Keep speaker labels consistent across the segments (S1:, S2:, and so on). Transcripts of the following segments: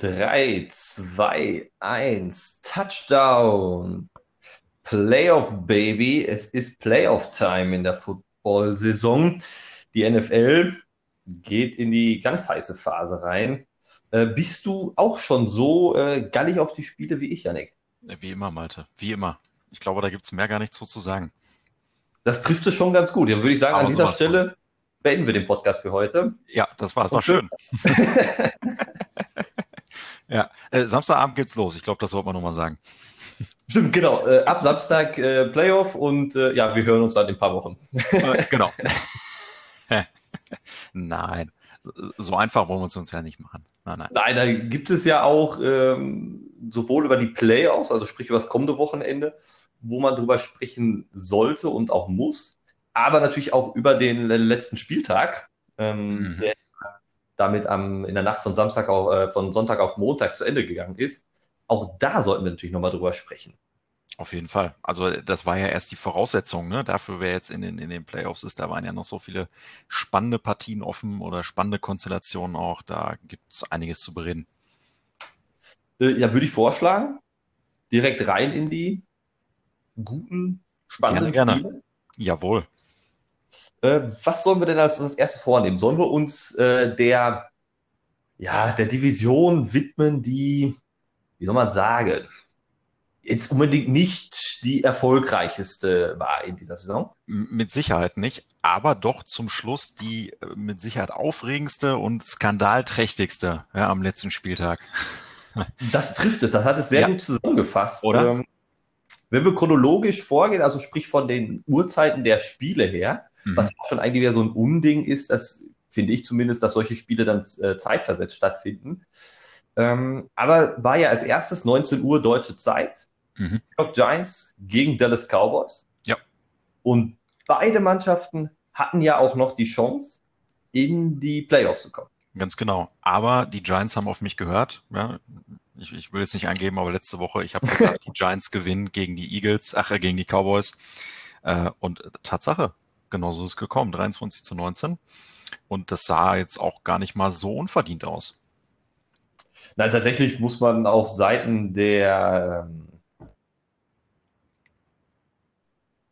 S1: 3, 2, 1, Touchdown. Playoff Baby. Es ist Playoff Time in der Football-Saison. Die NFL geht in die ganz heiße Phase rein. Äh, bist du auch schon so äh, gallig auf die Spiele wie ich, Janik?
S2: Wie immer, Malte. Wie immer. Ich glaube, da gibt es mehr gar nichts so zu sagen.
S1: Das trifft es schon ganz gut. Dann würde ich sagen, Aber an dieser Stelle beenden wir den Podcast für heute.
S2: Ja, das war, das war schön. ja, äh, Samstagabend geht's los. Ich glaube, das sollte man nochmal sagen.
S1: Stimmt, genau. Äh, ab Samstag äh, Playoff und äh, ja, wir hören uns dann in ein paar Wochen.
S2: Äh, genau. nein, so einfach wollen wir es uns ja nicht machen.
S1: Nein, nein. nein da gibt es ja auch ähm, sowohl über die Playoffs, also sprich über das kommende Wochenende, wo man drüber sprechen sollte und auch muss, aber natürlich auch über den letzten Spieltag, ähm, mhm. der damit am, in der Nacht von Samstag auf, äh, von Sonntag auf Montag zu Ende gegangen ist. Auch da sollten wir natürlich nochmal drüber sprechen.
S2: Auf jeden Fall. Also das war ja erst die Voraussetzung, ne? Dafür, wer jetzt in den, in den Playoffs ist, da waren ja noch so viele spannende Partien offen oder spannende Konstellationen auch. Da gibt es einiges zu bereden.
S1: Äh, ja, würde ich vorschlagen. Direkt rein in die guten, spannenden
S2: gerne, gerne. Spiele. Jawohl.
S1: Äh, was sollen wir denn als, als erstes vornehmen? Sollen wir uns äh, der, ja, der Division widmen, die, wie soll man sagen, jetzt unbedingt nicht die erfolgreichste war in dieser Saison?
S2: Mit Sicherheit nicht, aber doch zum Schluss die äh, mit Sicherheit aufregendste und skandalträchtigste ja, am letzten Spieltag.
S1: Das trifft es, das hat es sehr ja. gut zusammengefasst.
S2: Oder? Ähm,
S1: wenn wir chronologisch vorgehen, also sprich von den Uhrzeiten der Spiele her, mhm. was auch schon eigentlich wieder so ein Unding ist, das finde ich zumindest, dass solche Spiele dann äh, zeitversetzt stattfinden. Ähm, aber war ja als erstes 19 Uhr deutsche Zeit. Mhm. New York Giants gegen Dallas Cowboys.
S2: Ja.
S1: Und beide Mannschaften hatten ja auch noch die Chance, in die Playoffs zu kommen.
S2: Ganz genau. Aber die Giants haben auf mich gehört. Ja, ich, ich will jetzt nicht angeben, aber letzte Woche, ich habe gesagt, die Giants gewinnen gegen die Eagles, ach, äh, gegen die Cowboys. Äh, und Tatsache, genauso ist es gekommen, 23 zu 19. Und das sah jetzt auch gar nicht mal so unverdient aus.
S1: Nein, tatsächlich muss man auf Seiten der,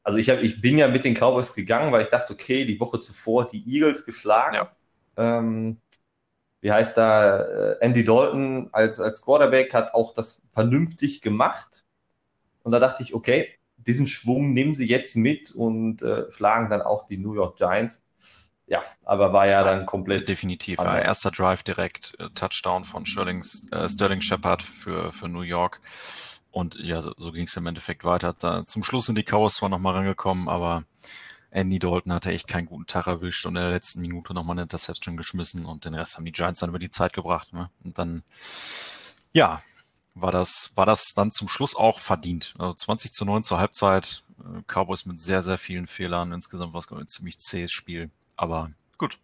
S1: also ich, hab, ich bin ja mit den Cowboys gegangen, weil ich dachte, okay, die Woche zuvor die Eagles geschlagen. Ja. Ähm, wie heißt da, äh, Andy Dalton als, als Quarterback hat auch das vernünftig gemacht. Und da dachte ich, okay, diesen Schwung nehmen sie jetzt mit und äh, schlagen dann auch die New York Giants. Ja, aber war ja dann komplett.
S2: Definitiv. Anders. Erster Drive direkt, äh, Touchdown von Sterling, äh, Sterling Shepard für, für New York. Und ja, so, so ging es im Endeffekt weiter. Da, zum Schluss sind die Chaos zwar nochmal rangekommen, aber Andy Dalton hatte echt keinen guten Tag erwischt und in der letzten Minute nochmal eine Interception geschmissen und den Rest haben die Giants dann über die Zeit gebracht. Ne? Und dann, ja, war das, war das dann zum Schluss auch verdient. Also 20 zu 9 zur Halbzeit, äh, Cowboys mit sehr, sehr vielen Fehlern. Insgesamt war es ein ziemlich zähes Spiel. Aber gut.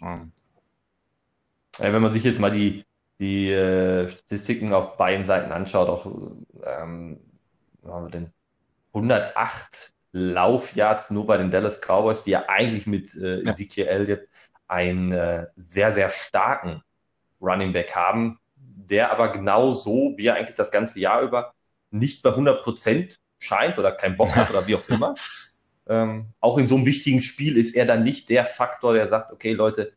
S1: Ähm. Ja, wenn man sich jetzt mal die, die äh, Statistiken auf beiden Seiten anschaut, auch ähm, haben wir denn 108 Laufyards nur bei den Dallas Cowboys, die ja eigentlich mit äh, Ezekiel Elliott einen äh, sehr, sehr starken Running Back haben, der aber genau so, wie er eigentlich das ganze Jahr über nicht bei 100 Prozent scheint oder keinen Bock hat oder wie auch immer. Ähm, auch in so einem wichtigen Spiel ist er dann nicht der Faktor, der sagt, okay, Leute,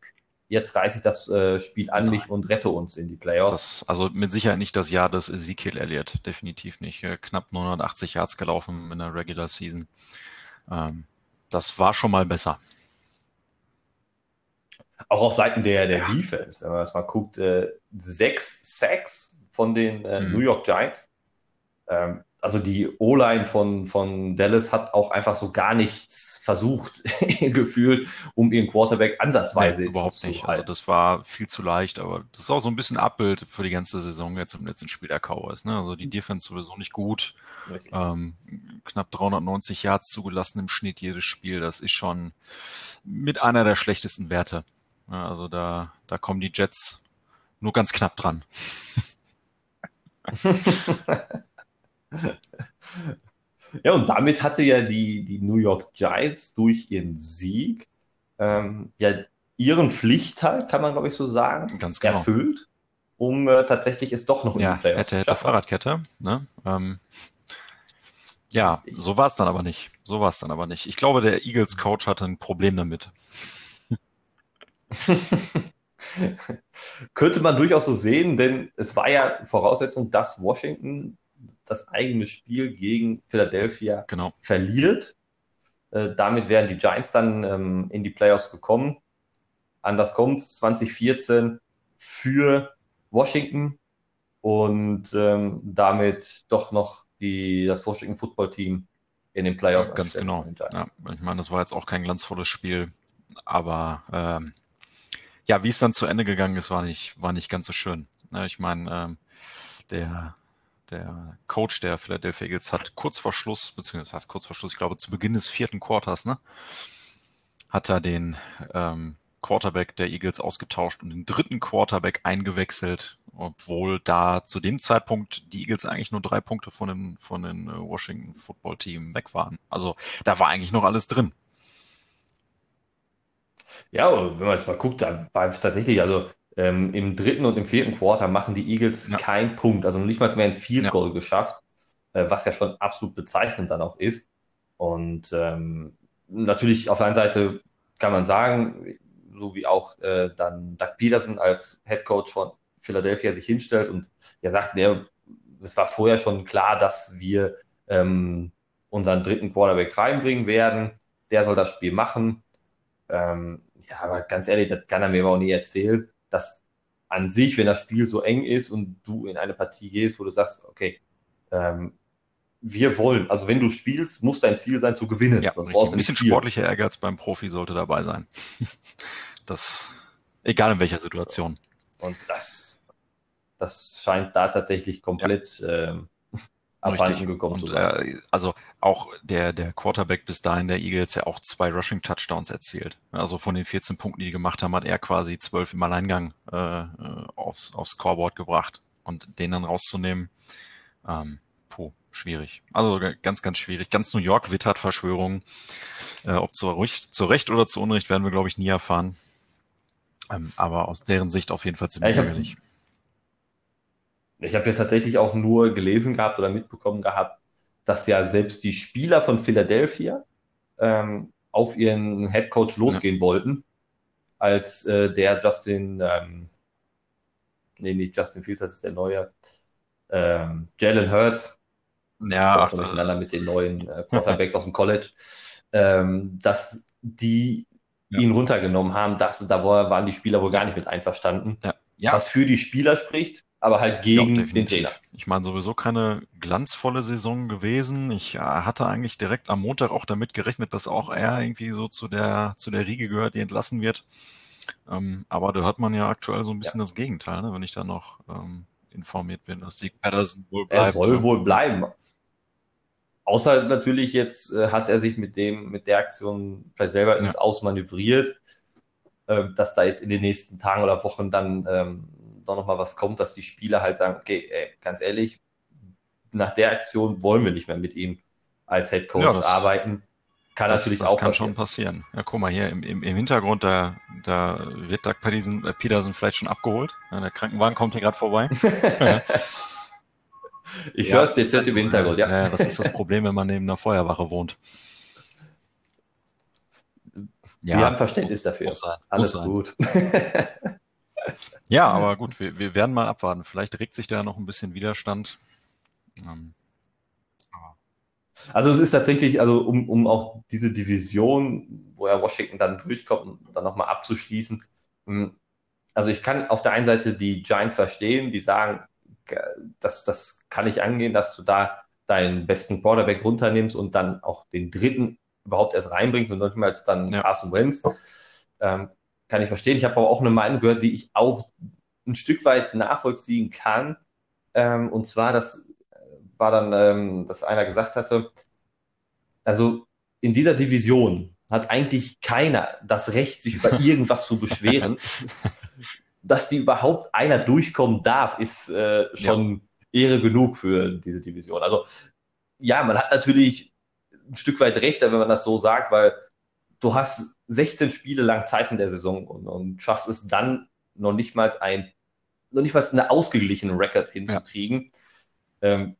S1: jetzt reiße ich das äh, Spiel an mich und rette uns in die Playoffs.
S2: Das, also mit Sicherheit nicht das Jahr des Ezekiel Elliott, definitiv nicht. Knapp 980 Yards gelaufen in der Regular Season. Ähm, das war schon mal besser.
S1: Auch auf Seiten der, der ja. Defense, wenn man mal guckt, äh, sechs Sacks von den äh, mhm. New York Giants. Ähm, also die O-Line von, von Dallas hat auch einfach so gar nichts versucht, gefühlt, um ihren Quarterback ansatzweise
S2: nee, überhaupt nicht. Also das war viel zu leicht, aber das ist auch so ein bisschen Abbild für die ganze Saison jetzt im letzten Spiel der Cowboys. Ne? Also die mhm. Defense sowieso nicht gut. Ähm, knapp 390 Yards zugelassen im Schnitt jedes Spiel. Das ist schon mit einer der schlechtesten Werte. Ja, also da, da kommen die Jets nur ganz knapp dran.
S1: ja, und damit hatte ja die, die New York Giants durch ihren Sieg ähm, ja ihren Pflichtteil, kann man glaube ich so sagen,
S2: Ganz genau.
S1: erfüllt. um äh, tatsächlich es doch noch
S2: in ja, die Playoffs hätte, hätte Fahrradkette. Ne? Ähm, ja, so war es dann aber nicht. So war es dann aber nicht. Ich glaube, der Eagles Coach hatte ein Problem damit.
S1: Könnte man durchaus so sehen, denn es war ja Voraussetzung, dass Washington das eigene Spiel gegen Philadelphia
S2: genau.
S1: verliert. Äh, damit wären die Giants dann ähm, in die Playoffs gekommen. Anders kommt 2014 für Washington und ähm, damit doch noch die, das Washington Football Team in den Playoffs.
S2: Ganz genau. Ja, ich meine, das war jetzt auch kein glanzvolles Spiel, aber ähm, ja, wie es dann zu Ende gegangen ist, war nicht, war nicht ganz so schön. Ich meine, ähm, der, der Coach der Philadelphia Eagles hat kurz vor Schluss, beziehungsweise heißt kurz vor Schluss, ich glaube zu Beginn des vierten Quarters, ne, hat er den ähm, Quarterback der Eagles ausgetauscht und den dritten Quarterback eingewechselt, obwohl da zu dem Zeitpunkt die Eagles eigentlich nur drei Punkte von den, von den äh, Washington Football Team weg waren. Also da war eigentlich noch alles drin.
S1: Ja, wenn man jetzt mal guckt, da war es tatsächlich, also ähm, im dritten und im vierten Quarter machen die Eagles ja. keinen Punkt, also nicht mal mehr ein Field Goal ja. geschafft, äh, was ja schon absolut bezeichnend dann auch ist. Und ähm, natürlich auf der einen Seite kann man sagen, so wie auch äh, dann Doug Peterson als Head Coach von Philadelphia sich hinstellt und er sagt, ne, es war vorher schon klar, dass wir ähm, unseren dritten Quarterback reinbringen werden. Der soll das Spiel machen. Ähm, ja, aber ganz ehrlich, das kann er mir aber auch nie erzählen, dass an sich, wenn das Spiel so eng ist und du in eine Partie gehst, wo du sagst, okay, ähm, wir wollen, also wenn du spielst, muss dein Ziel sein zu gewinnen.
S2: Ja, ein bisschen sportlicher Ehrgeiz beim Profi sollte dabei sein. das, egal in welcher Situation.
S1: Und das, das scheint da tatsächlich komplett ja. ähm, abhanden gekommen und, zu sein.
S2: Äh, also auch der, der Quarterback bis dahin der Eagles ja auch zwei Rushing Touchdowns erzielt. Also von den 14 Punkten, die die gemacht haben, hat er quasi zwölf im Alleingang äh, aufs, aufs Scoreboard gebracht. Und den dann rauszunehmen, ähm, puh, schwierig. Also ganz, ganz schwierig. Ganz New York wittert Verschwörungen. Äh, ob zu Recht, zu Recht oder zu Unrecht werden wir, glaube ich, nie erfahren. Ähm, aber aus deren Sicht auf jeden Fall ziemlich ärgerlich.
S1: Ich habe jetzt tatsächlich auch nur gelesen gehabt oder mitbekommen gehabt, dass ja selbst die Spieler von Philadelphia ähm, auf ihren Head Coach losgehen ja. wollten, als äh, der Justin, ähm, nee, nicht Justin Fields, das ist der neue, ähm, Jalen Hurts,
S2: ja,
S1: ach, miteinander mit den neuen äh, Quarterbacks aus dem College, ähm, dass die ja. ihn runtergenommen haben, dass da waren die Spieler wohl gar nicht mit einverstanden.
S2: Ja. Ja.
S1: Was für die Spieler spricht, aber halt gegen ja, den Trainer.
S2: Ich meine, sowieso keine glanzvolle Saison gewesen. Ich äh, hatte eigentlich direkt am Montag auch damit gerechnet, dass auch er irgendwie so zu der, zu der Riege gehört, die entlassen wird. Ähm, aber da hört man ja aktuell so ein bisschen ja. das Gegenteil, ne, wenn ich da noch ähm, informiert bin, dass die Patterson
S1: wohl bleibt. Er soll wohl bleiben. Außer natürlich jetzt äh, hat er sich mit dem, mit der Aktion vielleicht selber ins ja. Ausmanövriert, äh, dass da jetzt in den nächsten Tagen oder Wochen dann ähm, doch nochmal was kommt, dass die Spieler halt sagen, okay, ey, ganz ehrlich, nach der Aktion wollen wir nicht mehr mit ihm als Head Coach ja, arbeiten. Kann das, natürlich das auch
S2: kann passieren. schon passieren. Ja, guck mal hier im, im, im Hintergrund, da, da wird Doug Peterson, äh, Peterson vielleicht schon abgeholt. Ja, der Krankenwagen kommt hier gerade vorbei.
S1: ich höre es dezent im Hintergrund, ja.
S2: ja. Das ist das Problem, wenn man neben einer Feuerwache wohnt.
S1: Ja, wir haben Verständnis dafür. Alles gut.
S2: Ja, aber gut, wir, wir werden mal abwarten. Vielleicht regt sich da noch ein bisschen Widerstand. Ähm,
S1: also es ist tatsächlich, also um, um auch diese Division, wo ja Washington dann durchkommt, dann nochmal abzuschließen. Hm, also ich kann auf der einen Seite die Giants verstehen, die sagen, das, das kann ich angehen, dass du da deinen besten Quarterback runternimmst und dann auch den dritten überhaupt erst reinbringst und nicht mal als dann ja. Carson Wentz. Ähm, kann ich verstehen. Ich habe aber auch eine Meinung gehört, die ich auch ein Stück weit nachvollziehen kann. Ähm, und zwar, das war dann, ähm, dass einer gesagt hatte, also in dieser Division hat eigentlich keiner das Recht, sich über irgendwas zu beschweren. Dass die überhaupt einer durchkommen darf, ist äh, schon ja. Ehre genug für diese Division. Also ja, man hat natürlich ein Stück weit recht, wenn man das so sagt, weil du hast 16 Spiele lang Zeit in der Saison und, und schaffst es dann noch nicht mal ein noch nicht mal eine ausgeglichene Record hinzukriegen. Ja. Ähm,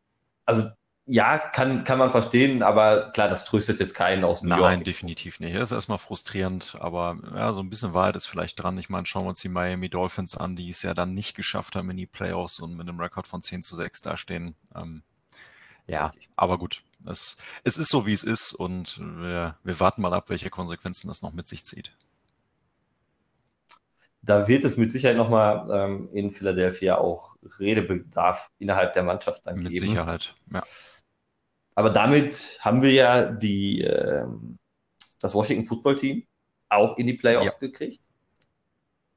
S1: also ja, kann, kann man verstehen, aber klar, das tröstet jetzt keinen aus
S2: New Nein, York. Nein, definitiv nicht. Das ist erstmal frustrierend, aber ja, so ein bisschen Wahrheit ist vielleicht dran. Ich meine, schauen wir uns die Miami Dolphins an, die es ja dann nicht geschafft haben in die Playoffs und mit einem Rekord von 10 zu 6 dastehen. Ähm, ja, aber gut. Es, es ist so, wie es ist und wir, wir warten mal ab, welche Konsequenzen das noch mit sich zieht.
S1: Da wird es mit Sicherheit nochmal ähm, in Philadelphia auch Redebedarf innerhalb der Mannschaft dann
S2: mit
S1: geben.
S2: Mit Sicherheit, ja.
S1: Aber damit haben wir ja die, äh, das Washington Football Team auch in die Playoffs ja. gekriegt.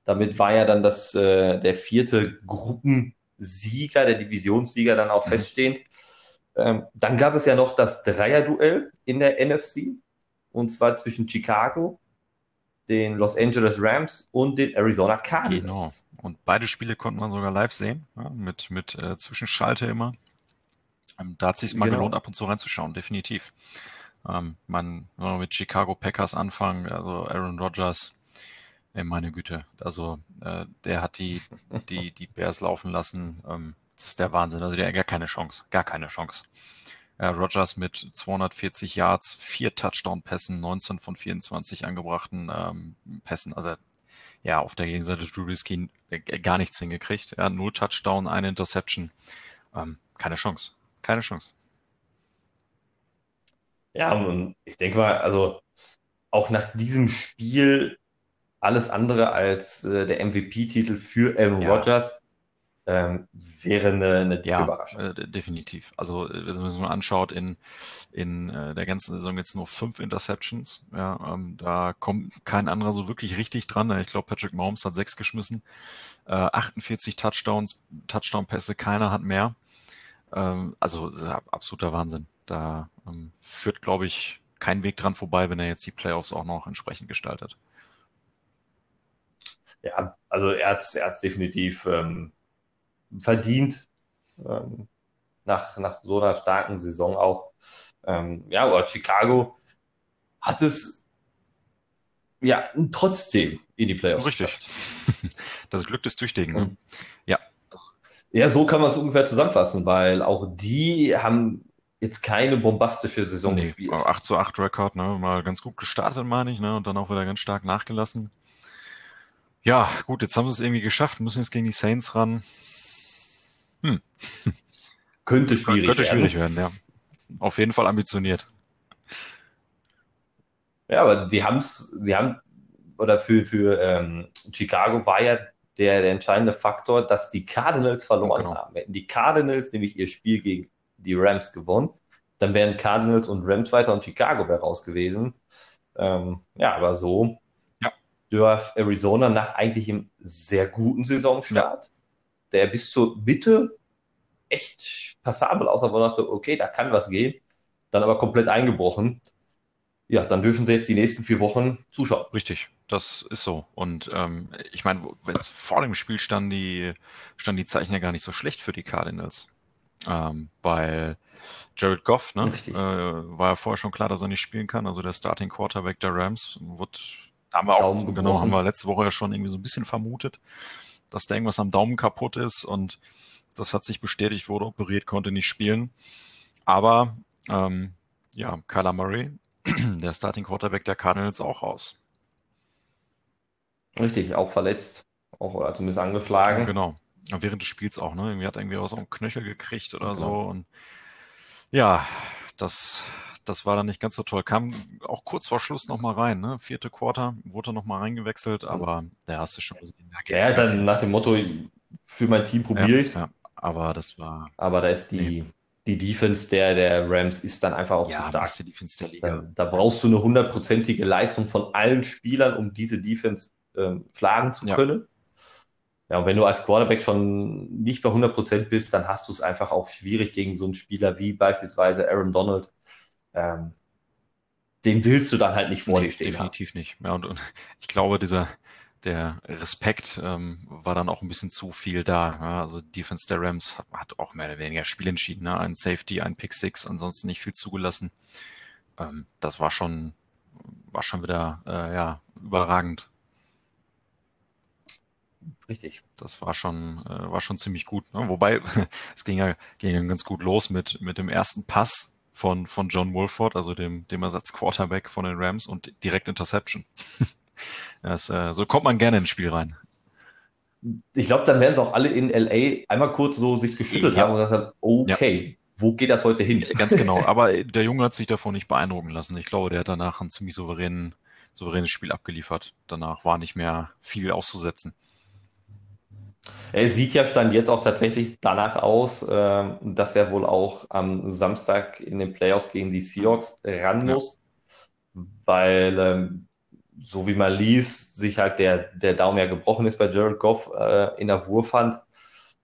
S1: Damit war ja dann das, äh, der vierte Gruppensieger, der Divisionssieger dann auch mhm. feststehend. Ähm, dann gab es ja noch das Dreierduell in der NFC. Und zwar zwischen Chicago, den Los Angeles Rams und den Arizona Cardinals.
S2: Genau. Und beide Spiele konnte man sogar live sehen, ja, mit, mit äh, Zwischenschalte immer. Ähm, da hat es sich mal genau. gelohnt, ab und zu reinzuschauen, definitiv. Ähm, man, wenn wir mit Chicago Packers anfangen, also Aaron Rodgers, ey, meine Güte, also äh, der hat die, die, die Bears laufen lassen. Ähm, das ist der Wahnsinn. Also der hat gar keine Chance, gar keine Chance. Äh, Rodgers mit 240 Yards, vier Touchdown-Pässen, 19 von 24 angebrachten ähm, Pässen. Also ja, auf der Gegenseite Drew Risky äh, gar nichts hingekriegt. Ja, null Touchdown, eine Interception. Ähm, keine Chance. Keine Chance.
S1: Ja, und ich denke mal, also auch nach diesem Spiel alles andere als äh, der MVP-Titel für Aaron ja. Rodgers ähm, wäre eine, eine dicke ja, Überraschung.
S2: Äh, definitiv. Also äh, wenn man sich mal anschaut, in, in äh, der ganzen Saison jetzt nur fünf Interceptions. Ja, ähm, da kommt kein anderer so wirklich richtig dran. Ich glaube, Patrick Mahomes hat sechs geschmissen, äh, 48 Touchdowns, Touchdown-Pässe, keiner hat mehr. Ähm, also absoluter Wahnsinn. Da ähm, führt, glaube ich, kein Weg dran vorbei, wenn er jetzt die Playoffs auch noch entsprechend gestaltet.
S1: Ja, also er hat es definitiv ähm, verdient. Ähm, nach, nach so einer starken Saison auch. Ähm, ja, aber Chicago hat es ja trotzdem in die Playoffs
S2: Richtig. Das Glück des Tüchtigen. Ne? Ja.
S1: Ja, so kann man es ungefähr zusammenfassen, weil auch die haben jetzt keine bombastische Saison nee, gespielt.
S2: 8 zu 8 Rekord, ne? Mal ganz gut gestartet, meine ich, ne? Und dann auch wieder ganz stark nachgelassen. Ja, gut, jetzt haben sie es irgendwie geschafft, müssen jetzt gegen die Saints ran.
S1: Hm. Könnte schwierig
S2: Könnte schwierig werden. werden, ja. Auf jeden Fall ambitioniert.
S1: Ja, aber die haben es, die haben, oder für, für ähm, Chicago war ja der, der entscheidende Faktor, dass die Cardinals verloren genau. haben. Hätten die Cardinals nämlich ihr Spiel gegen die Rams gewonnen, dann wären Cardinals und Rams weiter und Chicago wäre raus gewesen. Ähm, ja, aber so ja. darf Arizona nach eigentlich einem sehr guten Saisonstart. Der bis zur Mitte echt passabel aussah, wo man dachte, okay, da kann was gehen, dann aber komplett eingebrochen. Ja, dann dürfen sie jetzt die nächsten vier Wochen zuschauen.
S2: Richtig. Das ist so. Und ähm, ich meine, vor dem Spiel standen die, standen die Zeichen ja gar nicht so schlecht für die Cardinals. Ähm, weil Jared Goff, ne, äh, war ja vorher schon klar, dass er nicht spielen kann. Also der Starting Quarterback der Rams wird, haben wir auch, genau, haben wir letzte Woche ja schon irgendwie so ein bisschen vermutet, dass da irgendwas am Daumen kaputt ist und das hat sich bestätigt, wurde operiert, konnte nicht spielen. Aber ähm, ja, Kyler Murray, der Starting Quarterback der Cardinals auch raus.
S1: Richtig, auch verletzt. Auch oder zumindest angeschlagen. Ja,
S2: genau. Während des Spiels auch, ne? Irgendwie hat irgendwie was auf den Knöchel gekriegt oder genau. so. Und ja, das, das war dann nicht ganz so toll. Kam auch kurz vor Schluss nochmal rein, ne? Vierte Quarter, wurde nochmal reingewechselt, aber der hast du schon gesehen.
S1: Ja, dann nach dem Motto, für mein Team probiere ja, ich's. Ja,
S2: aber das war.
S1: Aber da ist die, nee. die Defense der, der Rams ist dann einfach auch
S2: ja,
S1: zu stark.
S2: Die Defense der Liga.
S1: Da, da brauchst du eine hundertprozentige Leistung von allen Spielern, um diese Defense ähm, schlagen zu können. Ja, und wenn du als Quarterback schon nicht bei 100 Prozent bist, dann hast du es einfach auch schwierig gegen so einen Spieler wie beispielsweise Aaron Donald. Ähm, den willst du dann halt nicht vor nee, dir stehen.
S2: Definitiv haben. nicht. Ja, und, und ich glaube, dieser, der Respekt ähm, war dann auch ein bisschen zu viel da. Ja, also Defense der Rams hat, hat, auch mehr oder weniger Spiel entschieden. Ne? Ein Safety, ein Pick Six, ansonsten nicht viel zugelassen. Ähm, das war schon, war schon wieder äh, ja, überragend.
S1: Richtig.
S2: Das war schon, äh, war schon ziemlich gut. Ne? Wobei, es ging ja, ging ja ganz gut los mit, mit dem ersten Pass von, von John Wolford, also dem, dem Ersatz-Quarterback von den Rams und direkt Interception. das, äh, so kommt man gerne ins Spiel rein.
S1: Ich glaube, dann werden sie auch alle in LA einmal kurz so sich geschüttelt ja. haben und gesagt haben, okay, ja. wo geht das heute hin?
S2: Ganz genau. Aber der Junge hat sich davon nicht beeindrucken lassen. Ich glaube, der hat danach ein ziemlich souveränen, souveränes Spiel abgeliefert. Danach war nicht mehr viel auszusetzen.
S1: Er sieht ja stand jetzt auch tatsächlich danach aus, äh, dass er wohl auch am Samstag in den Playoffs gegen die Seahawks ran muss, ja. weil ähm, so wie man liest, sich halt der, der Daumen ja gebrochen ist bei Jared Goff äh, in der Wurfhand.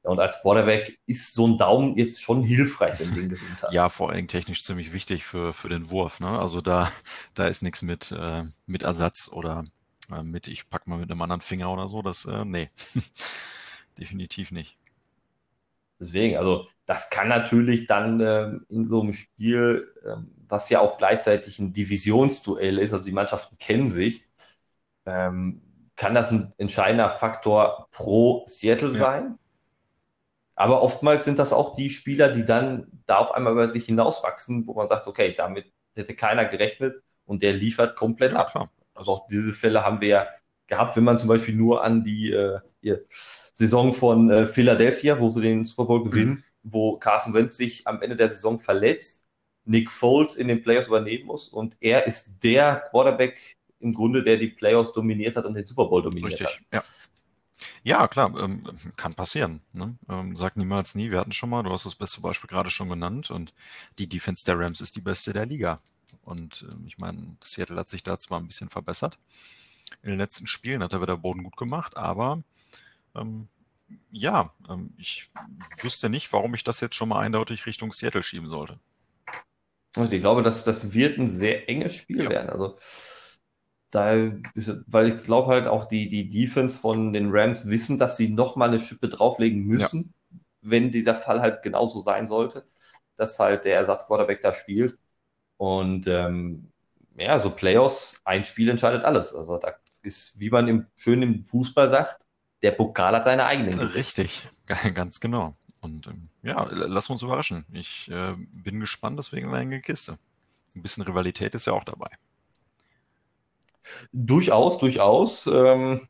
S1: Und als Quarterback ist so ein Daumen jetzt schon hilfreich, wenn du ihn gesund hast.
S2: Ja, vor allem technisch ziemlich wichtig für, für den Wurf. Ne? Also da, da ist nichts mit, äh, mit Ersatz oder äh, mit, ich pack mal mit einem anderen Finger oder so. Das, äh, nee. definitiv nicht.
S1: Deswegen, also das kann natürlich dann ähm, in so einem Spiel, ähm, was ja auch gleichzeitig ein Divisionsduell ist, also die Mannschaften kennen sich, ähm, kann das ein entscheidender Faktor pro Seattle ja. sein. Aber oftmals sind das auch die Spieler, die dann da auf einmal über sich hinauswachsen, wo man sagt, okay, damit hätte keiner gerechnet und der liefert komplett ja, ab. Klar. Also auch diese Fälle haben wir ja gehabt, wenn man zum Beispiel nur an die äh, Saison von äh, Philadelphia, wo sie den Super Bowl gewinnen, mhm. wo Carson Wentz sich am Ende der Saison verletzt, Nick Foles in den Playoffs übernehmen muss und er ist der Quarterback im Grunde, der die Playoffs dominiert hat und den Super Bowl dominiert Richtig, hat.
S2: Ja. Ja, klar, ähm, kann passieren. Ne? Ähm, sag niemals nie. Wir hatten schon mal, du hast das beste Beispiel gerade schon genannt und die Defense der Rams ist die beste der Liga. Und ähm, ich meine, Seattle hat sich da zwar ein bisschen verbessert, in den letzten Spielen hat er wieder Boden gut gemacht, aber ähm, ja, ähm, ich wüsste nicht, warum ich das jetzt schon mal eindeutig Richtung Seattle schieben sollte.
S1: Also ich glaube, dass das wird ein sehr enges Spiel ja. werden. Also da ist, weil ich glaube halt auch die, die Defense von den Rams wissen, dass sie nochmal eine Schippe drauflegen müssen, ja. wenn dieser Fall halt genauso sein sollte, dass halt der Ersatzquarterback da spielt. Und ähm, ja, so Playoffs, ein Spiel entscheidet alles. Also da ist, wie man im, schön im Fußball sagt, der Pokal hat seine eigenen.
S2: Richtig, ganz genau. Und ähm, ja, lass uns überraschen. Ich äh, bin gespannt, deswegen eine Kiste. Ein bisschen Rivalität ist ja auch dabei.
S1: Durchaus, durchaus. Ähm,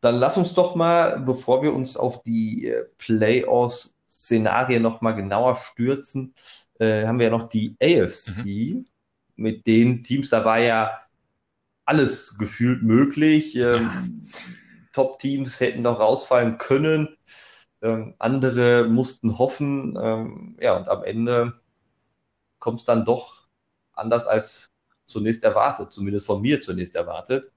S1: dann lass uns doch mal, bevor wir uns auf die äh, Playoffs-Szenarien noch mal genauer stürzen, äh, haben wir ja noch die AFC mhm. Mit den Teams. Da war ja alles gefühlt möglich. Ähm, Top-Teams hätten noch rausfallen können. Ähm, andere mussten hoffen. Ähm, ja, und am Ende kommt es dann doch anders als zunächst erwartet, zumindest von mir zunächst erwartet.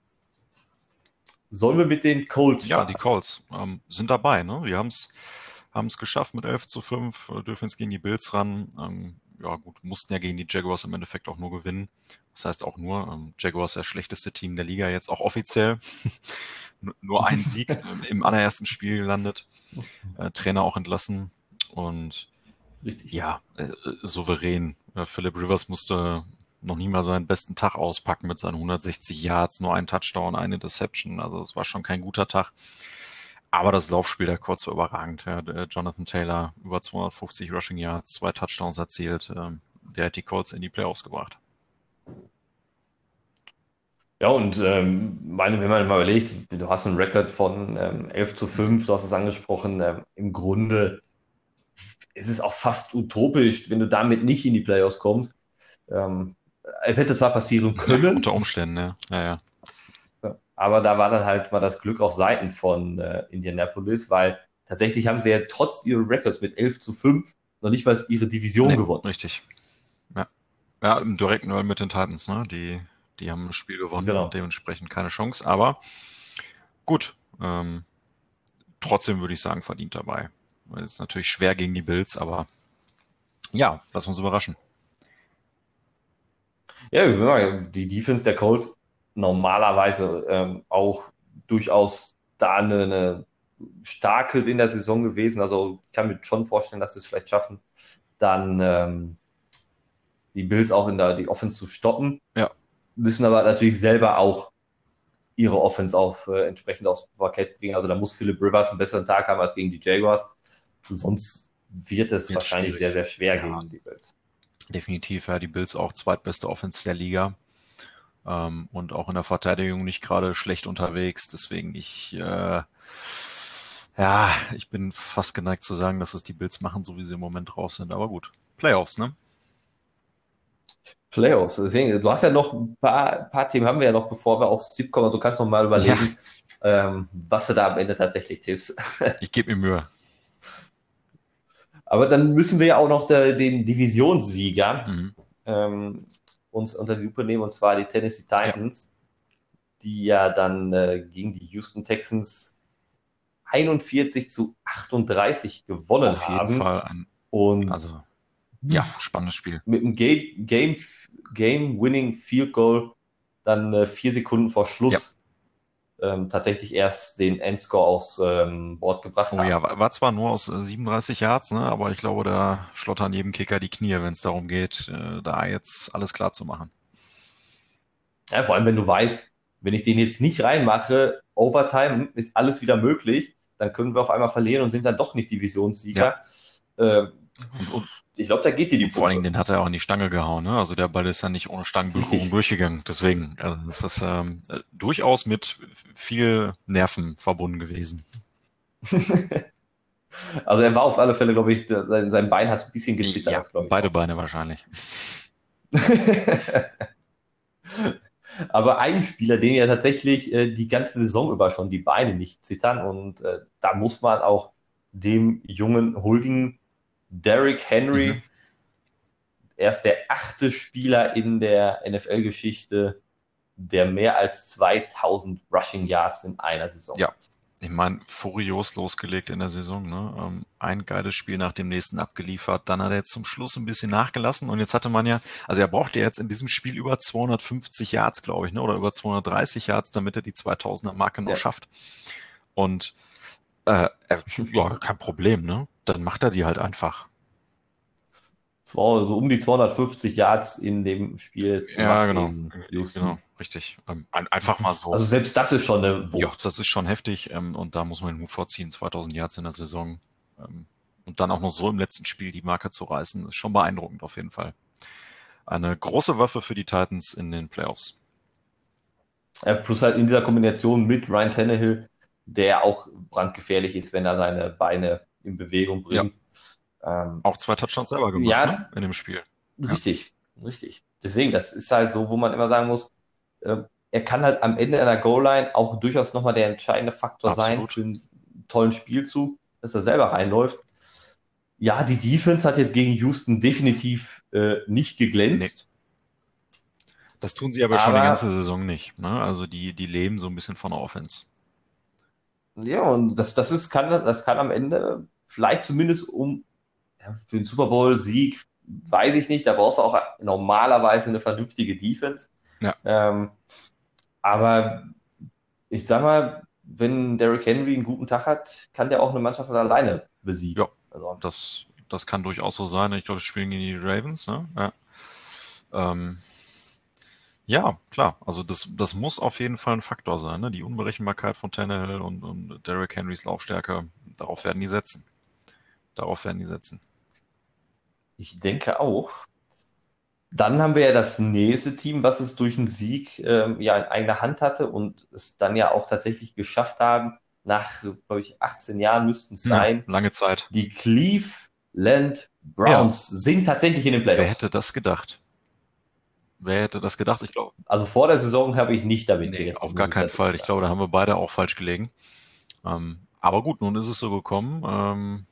S1: Sollen wir mit den Colts
S2: Ja, die Colts ähm, sind dabei. Ne? Wir haben es haben es geschafft mit 11 zu 5, äh, dürfen jetzt gegen die Bills ran. Ja gut, mussten ja gegen die Jaguars im Endeffekt auch nur gewinnen. Das heißt auch nur, ähm, Jaguars das schlechteste Team der Liga jetzt auch offiziell. nur ein Sieg ähm, im allerersten Spiel gelandet. Äh, Trainer auch entlassen und Richtig. ja, äh, souverän. Äh, Philip Rivers musste noch nie mal seinen besten Tag auspacken mit seinen 160 Yards, nur ein Touchdown, eine Deception. Also es war schon kein guter Tag. Aber das Laufspiel der Kurz war überragend. Ja, Jonathan Taylor über 250 Rushing Yards, zwei Touchdowns erzielt. Ähm, der hat die Colts in die Playoffs gebracht.
S1: Ja, und ähm, meine, wenn man mal überlegt, du hast einen Rekord von ähm, 11 zu 5, du hast es angesprochen, ähm, im Grunde ist es auch fast utopisch, wenn du damit nicht in die Playoffs kommst. Ähm, es hätte zwar passieren können. Ja,
S2: unter Umständen, ja. ja, ja.
S1: Aber da war dann halt mal das Glück auf Seiten von äh, Indianapolis, weil tatsächlich haben sie ja trotz ihrer Records mit 11 zu 5 noch nicht mal ihre Division nee, gewonnen.
S2: Richtig. Ja. Ja, im direkten Duell mit den Titans, ne? Die, die haben das Spiel gewonnen genau. und dementsprechend keine Chance. Aber gut, ähm, trotzdem würde ich sagen, verdient dabei. Es ist natürlich schwer gegen die Bills, aber ja, lass uns überraschen.
S1: Ja, die Defense der Colts normalerweise ähm, auch durchaus da eine, eine starke in der Saison gewesen. Also ich kann mir schon vorstellen, dass sie es vielleicht schaffen, dann ähm, die Bills auch in der die Offense zu stoppen.
S2: Ja.
S1: Müssen aber natürlich selber auch ihre Offense auf äh, entsprechend aufs Parkett bringen. Also da muss Philip Rivers einen besseren Tag haben als gegen die Jaguars. Sonst wird es wahrscheinlich schwierig. sehr, sehr schwer ja. gegen die Bills.
S2: Definitiv, ja, die Bills auch zweitbeste Offense der Liga. Ähm, und auch in der Verteidigung nicht gerade schlecht unterwegs. Deswegen ich, äh, ja, ich bin fast geneigt zu sagen, dass es die Bills machen, so wie sie im Moment drauf sind. Aber gut, Playoffs, ne?
S1: Playoffs. Deswegen, du hast ja noch ein paar, paar Themen haben wir ja noch, bevor wir aufs Tipp kommen. Du kannst noch mal überlegen, ja. ähm, was du da am Ende tatsächlich tippst.
S2: ich gebe mir Mühe.
S1: Aber dann müssen wir ja auch noch der, den Divisionssieger mhm. ähm, uns unter die Lupe nehmen, und zwar die Tennessee Titans, ja. die ja dann äh, gegen die Houston Texans 41 zu 38 gewonnen
S2: Auf
S1: haben. Auf
S2: jeden Fall ein,
S1: und
S2: also, ja, spannendes Spiel.
S1: Mit einem Game, Game, Game Winning Field Goal dann äh, vier Sekunden vor Schluss ähm, tatsächlich erst den Endscore aus ähm, Bord gebracht
S2: oh, haben. Ja, war zwar nur aus 37 äh, Yards, ne, aber ich glaube, da schlottern jedem Kicker die Knie, wenn es darum geht, äh, da jetzt alles klar zu machen.
S1: Ja, vor allem, wenn du weißt, wenn ich den jetzt nicht reinmache, Overtime ist alles wieder möglich, dann können wir auf einmal verlieren und sind dann doch nicht Divisionssieger. Ja. Äh, und, und ich glaube, da geht dir die
S2: Vor allen Dingen, den hat er auch in die Stange gehauen. Ne? Also der Ball ist ja nicht ohne Stangenberührung durchgegangen. Deswegen, also das ist ähm, durchaus mit viel Nerven verbunden gewesen.
S1: also er war auf alle Fälle, glaube ich, sein, sein Bein hat ein bisschen gezittert. Ja,
S2: ich. Beide Beine wahrscheinlich.
S1: Aber ein Spieler, den ja tatsächlich äh, die ganze Saison über schon die Beine nicht zittern und äh, da muss man auch dem Jungen huldigen, Derrick Henry. Mhm. Er ist der achte Spieler in der NFL-Geschichte, der mehr als 2000 Rushing Yards in einer Saison
S2: ja. hat. Ich meine, furios losgelegt in der Saison. Ne? Ähm, ein geiles Spiel nach dem nächsten abgeliefert. Dann hat er jetzt zum Schluss ein bisschen nachgelassen. Und jetzt hatte man ja, also er brauchte jetzt in diesem Spiel über 250 Yards, glaube ich, ne? oder über 230 Yards, damit er die 2000er Marke noch ja. schafft. Und äh, ja, kein Problem, ne? Dann macht er die halt einfach.
S1: So, so um die 250 Yards in dem Spiel.
S2: Ja, genau. genau. Richtig. Ähm, einfach mal so.
S1: Also selbst das ist schon eine Wucht.
S2: Ja, das ist schon heftig. Ähm, und da muss man den Mut vorziehen. 2000 Yards in der Saison. Ähm, und dann auch noch so im letzten Spiel die Marke zu reißen, ist schon beeindruckend auf jeden Fall. Eine große Waffe für die Titans in den Playoffs.
S1: Ja, plus halt in dieser Kombination mit Ryan Tannehill, der auch brandgefährlich ist, wenn er seine Beine in Bewegung bringt.
S2: Ja. Ähm, auch zwei Touchdowns selber gemacht
S1: ja,
S2: ne? in dem Spiel.
S1: Richtig, ja. richtig. Deswegen, das ist halt so, wo man immer sagen muss, äh, er kann halt am Ende einer Goal-Line auch durchaus nochmal der entscheidende Faktor Absolut. sein für einen tollen Spielzug, dass er selber reinläuft. Ja, die Defense hat jetzt gegen Houston definitiv äh, nicht geglänzt. Nee.
S2: Das tun sie aber, aber, schon die ganze Saison nicht. Ne? Also die, die leben so ein bisschen von der Offense.
S1: Ja, und das, das ist, kann, das kann am Ende vielleicht zumindest um ja, für den Super Bowl-Sieg, weiß ich nicht, da brauchst du auch normalerweise eine vernünftige Defense.
S2: Ja.
S1: Ähm, aber ich sag mal, wenn Derrick Henry einen guten Tag hat, kann der auch eine Mannschaft alleine besiegen.
S2: Ja, also. das, das kann durchaus so sein. Ich glaube, wir spielen gegen die Ravens. Ne? Ja. Ähm, ja, klar. Also das, das muss auf jeden Fall ein Faktor sein. Ne? Die Unberechenbarkeit von Tannehill und, und Derrick Henrys Laufstärke, darauf werden die setzen. Darauf werden die setzen.
S1: Ich denke auch. Dann haben wir ja das nächste Team, was es durch einen Sieg ähm, ja in eigener Hand hatte und es dann ja auch tatsächlich geschafft haben, nach, glaube ich, 18 Jahren müssten es sein.
S2: Ja, lange Zeit.
S1: Die Cleveland Browns ja. sind tatsächlich in den Playoffs.
S2: Wer hätte das gedacht? Wer hätte das gedacht? Ich glaube.
S1: Also vor der Saison habe ich nicht damit
S2: nee, gerechnet. Auf gar keinen Fall. Ich glaube, da haben wir beide auch falsch gelegen. Ähm, aber gut, nun ist es so gekommen. Ähm,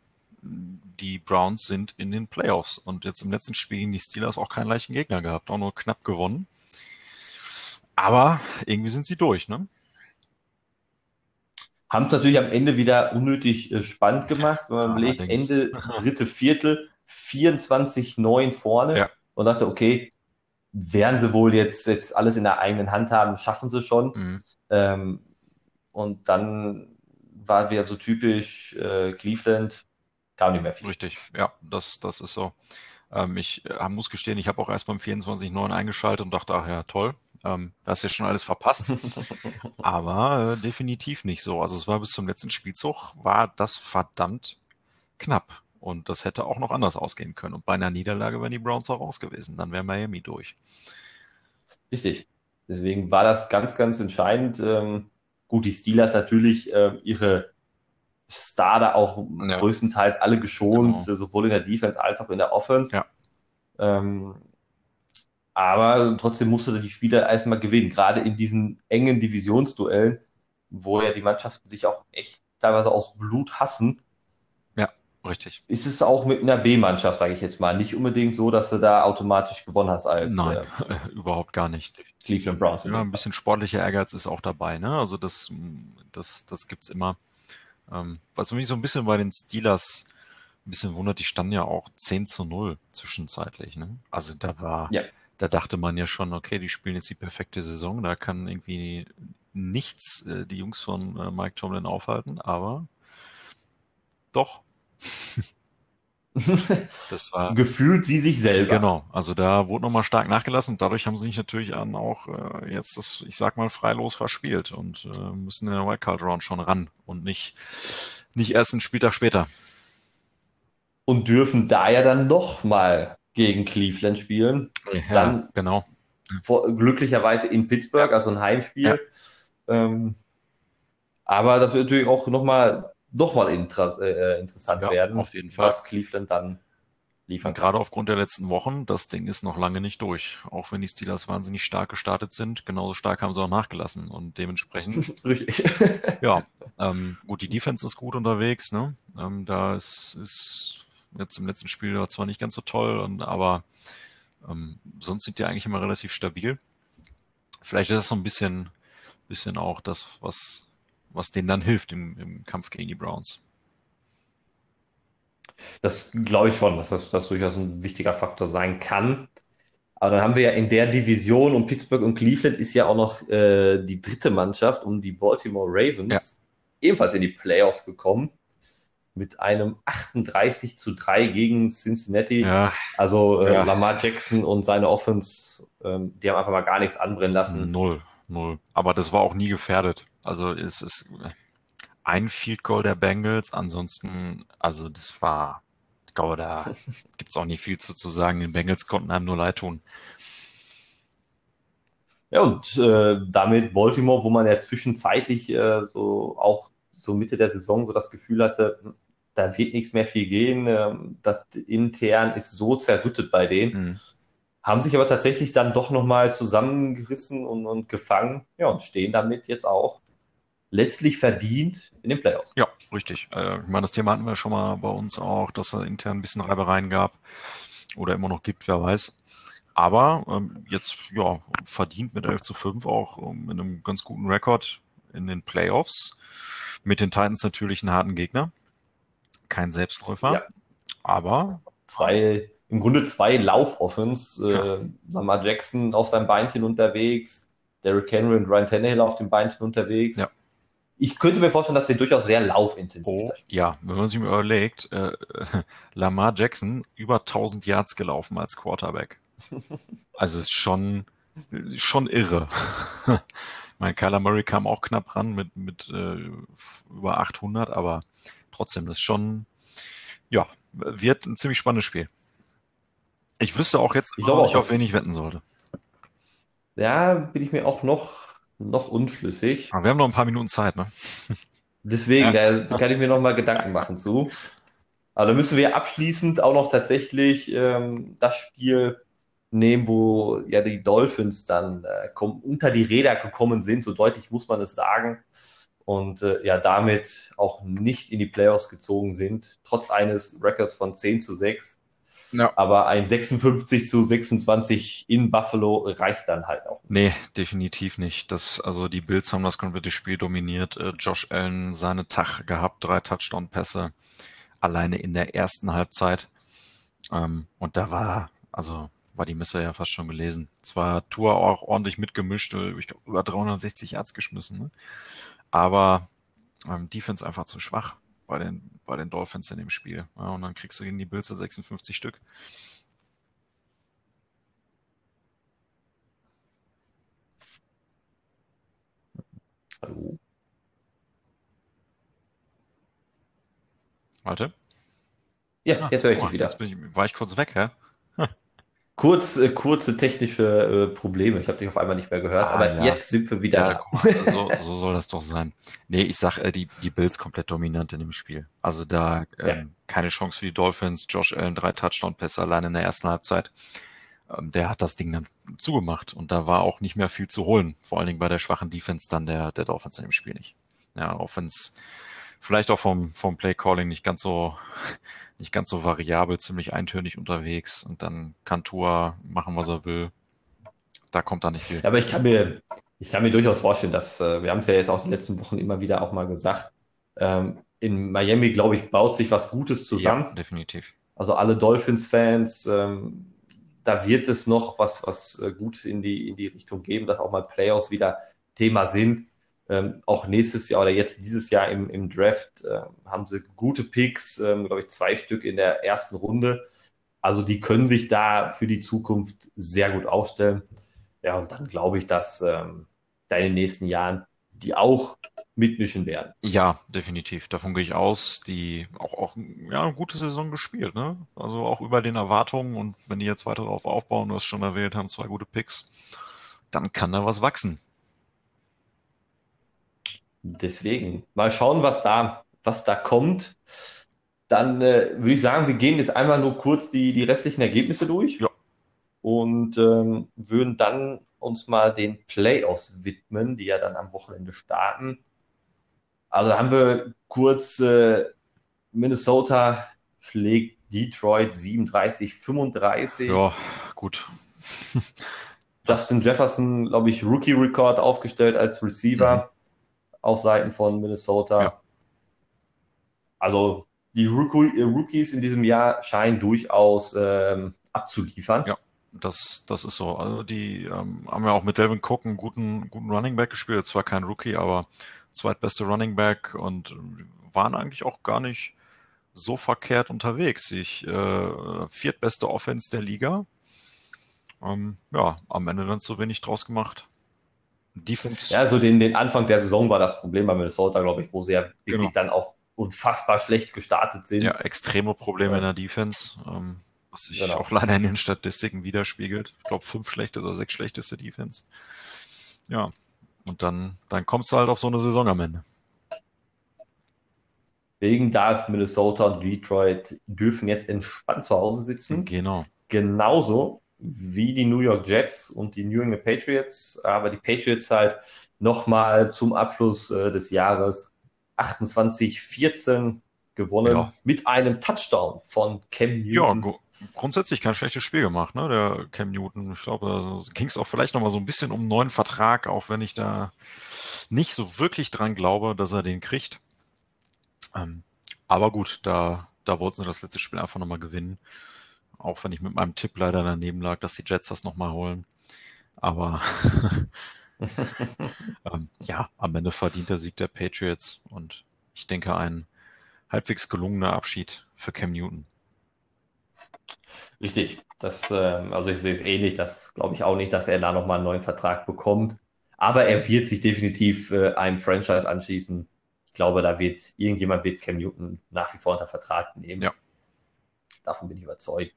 S2: die Browns sind in den Playoffs und jetzt im letzten Spiel gegen die Steelers auch keinen leichten Gegner gehabt, auch nur knapp gewonnen. Aber irgendwie sind sie durch, ne?
S1: Haben es natürlich am Ende wieder unnötig äh, spannend gemacht, wenn man ja, belegt, Ende dritte Viertel, 24-9 vorne ja. und dachte, okay, werden sie wohl jetzt, jetzt alles in der eigenen Hand haben, schaffen sie schon. Mhm. Ähm, und dann war wieder so typisch äh, Cleveland, kam nicht mehr viel.
S2: Richtig, ja, das, das ist so. Ähm, ich äh, muss gestehen, ich habe auch erst beim 24.9 eingeschaltet und dachte, ach ja, toll. Ähm, da hast ja schon alles verpasst. Aber äh, definitiv nicht so. Also es war bis zum letzten Spielzug, war das verdammt knapp. Und das hätte auch noch anders ausgehen können. Und bei einer Niederlage wären die Browns auch raus gewesen. Dann wäre Miami durch.
S1: Richtig. Deswegen war das ganz, ganz entscheidend. Ähm, gut, die Steelers natürlich äh, ihre Star da auch ja. größtenteils alle geschont, genau. sowohl in der Defense als auch in der Offense. Ja. Ähm, aber trotzdem musste die Spieler erstmal gewinnen, gerade in diesen engen Divisionsduellen, wo ja die Mannschaften sich auch echt teilweise aus Blut hassen.
S2: Ja, richtig.
S1: Ist es auch mit einer B-Mannschaft, sage ich jetzt mal, nicht unbedingt so, dass du da automatisch gewonnen hast als
S2: Nein, äh, überhaupt gar nicht.
S1: Cleveland Browns.
S2: Ja, ein bisschen sportlicher Ehrgeiz ist auch dabei, ne? Also das, das, das gibt's immer. Ähm, was mich so ein bisschen bei den Steelers ein bisschen wundert, die standen ja auch 10 zu 0 zwischenzeitlich. Ne? Also da war, ja. da dachte man ja schon, okay, die spielen jetzt die perfekte Saison, da kann irgendwie nichts äh, die Jungs von äh, Mike Tomlin aufhalten, aber doch.
S1: das war gefühlt sie sich selber.
S2: Genau, also da wurde nochmal stark nachgelassen und dadurch haben sie sich natürlich auch äh, jetzt das, ich sag mal, freilos verspielt und äh, müssen in der Wildcard Round schon ran und nicht, nicht erst einen Spieltag später.
S1: Und dürfen da ja dann nochmal gegen Cleveland spielen.
S2: Ja, dann genau.
S1: Vor, glücklicherweise in Pittsburgh, also ein Heimspiel. Ja. Ähm, aber das wird natürlich auch nochmal noch mal inter äh, interessant ja, werden,
S2: auf jeden Fall.
S1: was Cleveland dann liefern
S2: kann. Gerade aufgrund der letzten Wochen, das Ding ist noch lange nicht durch. Auch wenn die Steelers wahnsinnig stark gestartet sind, genauso stark haben sie auch nachgelassen und dementsprechend.
S1: Richtig.
S2: ja, ähm, gut, die Defense ist gut unterwegs, ne? Ähm, da ist, ist jetzt im letzten Spiel war zwar nicht ganz so toll, und, aber ähm, sonst sind die eigentlich immer relativ stabil. Vielleicht ist das so ein bisschen, bisschen auch das, was was denen dann hilft im, im Kampf gegen die Browns.
S1: Das glaube ich schon, dass das, das durchaus ein wichtiger Faktor sein kann. Aber dann haben wir ja in der Division um Pittsburgh und Cleveland ist ja auch noch äh, die dritte Mannschaft um die Baltimore Ravens ja. ebenfalls in die Playoffs gekommen mit einem 38 zu 3 gegen Cincinnati. Ja. Also äh, ja. Lamar Jackson und seine Offense, ähm, die haben einfach mal gar nichts anbrennen lassen.
S2: Null, null. Aber das war auch nie gefährdet. Also es ist ein Field Goal der Bengals, ansonsten, also das war, ich glaube, da gibt's auch nicht viel zu, zu sagen. Die Bengals konnten einem nur leid tun.
S1: Ja, und äh, damit Baltimore, wo man ja zwischenzeitlich äh, so auch so Mitte der Saison so das Gefühl hatte, da wird nichts mehr viel gehen, äh, das intern ist so zerrüttet bei denen. Mhm haben sich aber tatsächlich dann doch nochmal zusammengerissen und, und gefangen ja, und stehen damit jetzt auch letztlich verdient in den Playoffs.
S2: Ja, richtig. Äh, ich meine, das Thema hatten wir schon mal bei uns auch, dass es intern ein bisschen Reibereien gab oder immer noch gibt, wer weiß. Aber ähm, jetzt ja verdient mit 11 zu 5 auch ähm, mit einem ganz guten Rekord in den Playoffs. Mit den Titans natürlich einen harten Gegner. Kein Selbstläufer. Ja. Aber
S1: zwei, im Grunde zwei Laufoffens. Ja. Äh, Lamar Jackson auf seinem Beinchen unterwegs, Derrick Henry und Ryan Tannehill auf dem Beinchen unterwegs. Ja ich könnte mir vorstellen, dass wir durchaus sehr laufintensiv
S2: oh, Ja, wenn man sich mal überlegt, äh, Lamar Jackson über 1000 Yards gelaufen als Quarterback. Also ist schon, schon irre. mein Kyler Murray kam auch knapp ran mit, mit äh, über 800, aber trotzdem, das ist schon, ja, wird ein ziemlich spannendes Spiel. Ich wüsste auch jetzt,
S1: ich glaube, nicht,
S2: auf wen ich wetten sollte.
S1: Ja, bin ich mir auch noch noch unflüssig.
S2: Aber wir haben noch ein paar Minuten Zeit, ne?
S1: Deswegen, ja. da kann ich mir noch mal Gedanken machen zu. Aber da müssen wir abschließend auch noch tatsächlich ähm, das Spiel nehmen, wo ja die Dolphins dann äh, unter die Räder gekommen sind, so deutlich muss man es sagen. Und äh, ja, damit auch nicht in die Playoffs gezogen sind, trotz eines Records von 10 zu 6. Ja. Aber ein 56 zu 26 in Buffalo reicht dann halt auch.
S2: Nee, definitiv nicht. Das, also die Bills haben das komplette Spiel dominiert. Äh, Josh Allen seine Tag gehabt, drei Touchdown-Pässe alleine in der ersten Halbzeit. Ähm, und da war, also war die Messe ja fast schon gelesen. Zwar Tour auch ordentlich mitgemischt, äh, ich glaube über 360 Yards geschmissen, ne? aber ähm, Defense einfach zu schwach bei den, bei den Dolphins in dem Spiel. Ja, und dann kriegst du gegen die Bills 56 Stück.
S1: Hallo?
S2: Warte.
S1: Ja,
S2: ah,
S1: jetzt höre ich
S2: oh,
S1: dich wieder.
S2: Ich, war ich kurz weg, hä?
S1: Kurz, äh, kurze technische äh, Probleme. Ich habe dich auf einmal nicht mehr gehört,
S2: Ah,
S1: aber
S2: ja.
S1: jetzt sind wir wieder
S2: Ja,
S1: da.
S2: so, so soll das doch sein. Nee, ich sag, äh, die, die Bills komplett dominant in dem Spiel. Also da ähm,
S1: Ja.
S2: keine Chance für die Dolphins. Josh Allen drei Touchdown-Pässe allein in der ersten Halbzeit. Ähm, der hat das Ding dann zugemacht und da war auch nicht mehr viel zu holen. Vor allen Dingen bei der schwachen Defense dann der, der Dolphins in dem Spiel nicht. Ja, Offense vielleicht auch vom, vom Play-Calling nicht ganz so, nicht ganz so variabel, ziemlich eintönig unterwegs und dann kann Tua machen, was er will. Da kommt da nicht viel.
S1: Aber ich kann mir, ich kann mir durchaus vorstellen, dass, äh, wir haben es ja jetzt auch die letzten Wochen immer wieder auch mal gesagt, ähm, in Miami, glaube ich, baut sich was Gutes zusammen.
S2: Ja, definitiv.
S1: Also alle Dolphins-Fans, ähm, da wird es noch was, was äh, Gutes in die, in die Richtung geben, dass auch mal Playoffs wieder Thema sind. Ähm, auch nächstes Jahr oder jetzt dieses Jahr im, im Draft äh, haben sie gute Picks, ähm, glaube ich, zwei Stück in der ersten Runde. Also die können sich da für die Zukunft sehr gut aufstellen. Ja, und dann glaube ich, dass ähm, da in den nächsten Jahren die auch mitmischen werden.
S2: Ja, definitiv. Davon gehe ich aus. Die auch, auch ja, eine gute Saison gespielt, ne? Also auch über den Erwartungen und wenn die jetzt weiter darauf aufbauen, du hast schon erwähnt, haben zwei gute Picks, dann kann da was wachsen.
S1: Deswegen mal schauen, was da, was da kommt. Dann äh, würde ich sagen, wir gehen jetzt einmal nur kurz die, die restlichen Ergebnisse durch
S2: Ja.
S1: und ähm, würden dann uns mal den Playoffs widmen, die ja dann am Wochenende starten. Also haben wir kurz äh, Minnesota schlägt Detroit 37, 35.
S2: Ja, gut.
S1: Justin Jefferson, glaube ich, Rookie-Rekord aufgestellt als Receiver
S2: Mhm.
S1: Auf Seiten von Minnesota.
S2: Ja.
S1: Also die äh, Rookies in diesem Jahr scheinen durchaus ähm, abzuliefern.
S2: Ja. Das, das ist so. Also die ähm, haben ja auch mit Delvin Cook einen guten, guten Running Back gespielt. Zwar kein Rookie, aber zweitbeste Running Back und waren eigentlich auch gar nicht so verkehrt unterwegs. Ich äh, viertbeste Offense der Liga. Ähm, ja, am Ende dann zu wenig draus gemacht. Defense.
S1: Ja, so den, den Anfang der Saison war das Problem bei Minnesota, glaube ich, wo sie ja wirklich
S2: Genau.
S1: dann auch unfassbar schlecht gestartet sind.
S2: Ja, extreme Probleme
S1: Ja.
S2: in der Defense, ähm, was sich
S1: Genau.
S2: auch leider in den Statistiken widerspiegelt. Ich glaube, fünf schlechte oder sechs schlechteste Defense. Ja, und dann, dann kommst du halt auf so eine Saison am Ende.
S1: Wegen darf Minnesota und Detroit dürfen jetzt entspannt zu Hause sitzen.
S2: Genau.
S1: genauso wie die New York Jets und die New England Patriots, aber die Patriots halt nochmal zum Abschluss äh, des Jahres 28-14 gewonnen
S2: Ja.
S1: mit einem Touchdown von Cam
S2: Ja,
S1: Newton.
S2: gru- grundsätzlich kein schlechtes Spiel gemacht, ne, der Cam Newton. Ich glaube, da ging es auch vielleicht nochmal so ein bisschen um einen neuen Vertrag, auch wenn ich da nicht so wirklich dran glaube, dass er den kriegt. Ähm, aber gut, da, da wollten sie das letzte Spiel einfach nochmal gewinnen. Auch wenn ich mit meinem Tipp leider daneben lag, dass die Jets das nochmal holen. Aber ähm, ja, am Ende verdient der Sieg der Patriots und ich denke ein halbwegs gelungener Abschied für Cam Newton.
S1: Richtig. Das, ähm, also ich sehe es ähnlich. Das glaube ich auch nicht, dass er da nochmal einen neuen Vertrag bekommt. Aber er wird sich definitiv äh, einem Franchise anschließen. Ich glaube, da wird irgendjemand wird Cam Newton nach wie vor unter Vertrag nehmen.
S2: Ja.
S1: Davon bin ich überzeugt.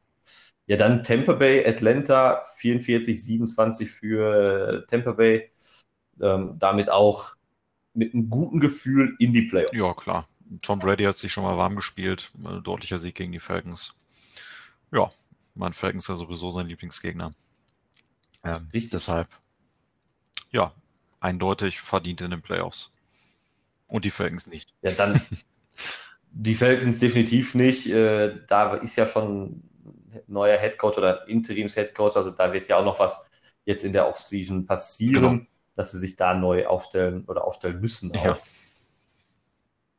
S1: Ja, dann Tampa Bay, Atlanta, 44, 27 für äh, Tampa Bay. Ähm, damit auch mit einem guten Gefühl in die Playoffs.
S2: Ja, klar. Tom Brady hat sich schon mal warm gespielt. Ein deutlicher Sieg gegen die Falcons. Ja, mein Falcons ist ja sowieso sein Lieblingsgegner. Ähm,
S1: Richtig.
S2: Deshalb, ja, eindeutig verdient in den Playoffs. Und die Falcons nicht.
S1: Ja, dann die Falcons definitiv nicht. Äh, da ist ja schon neuer Headcoach oder Interims-Headcoach. Also da wird ja auch noch was jetzt in der Offseason passieren,
S2: Genau.
S1: dass sie sich da neu aufstellen oder aufstellen müssen auch.
S2: Ja.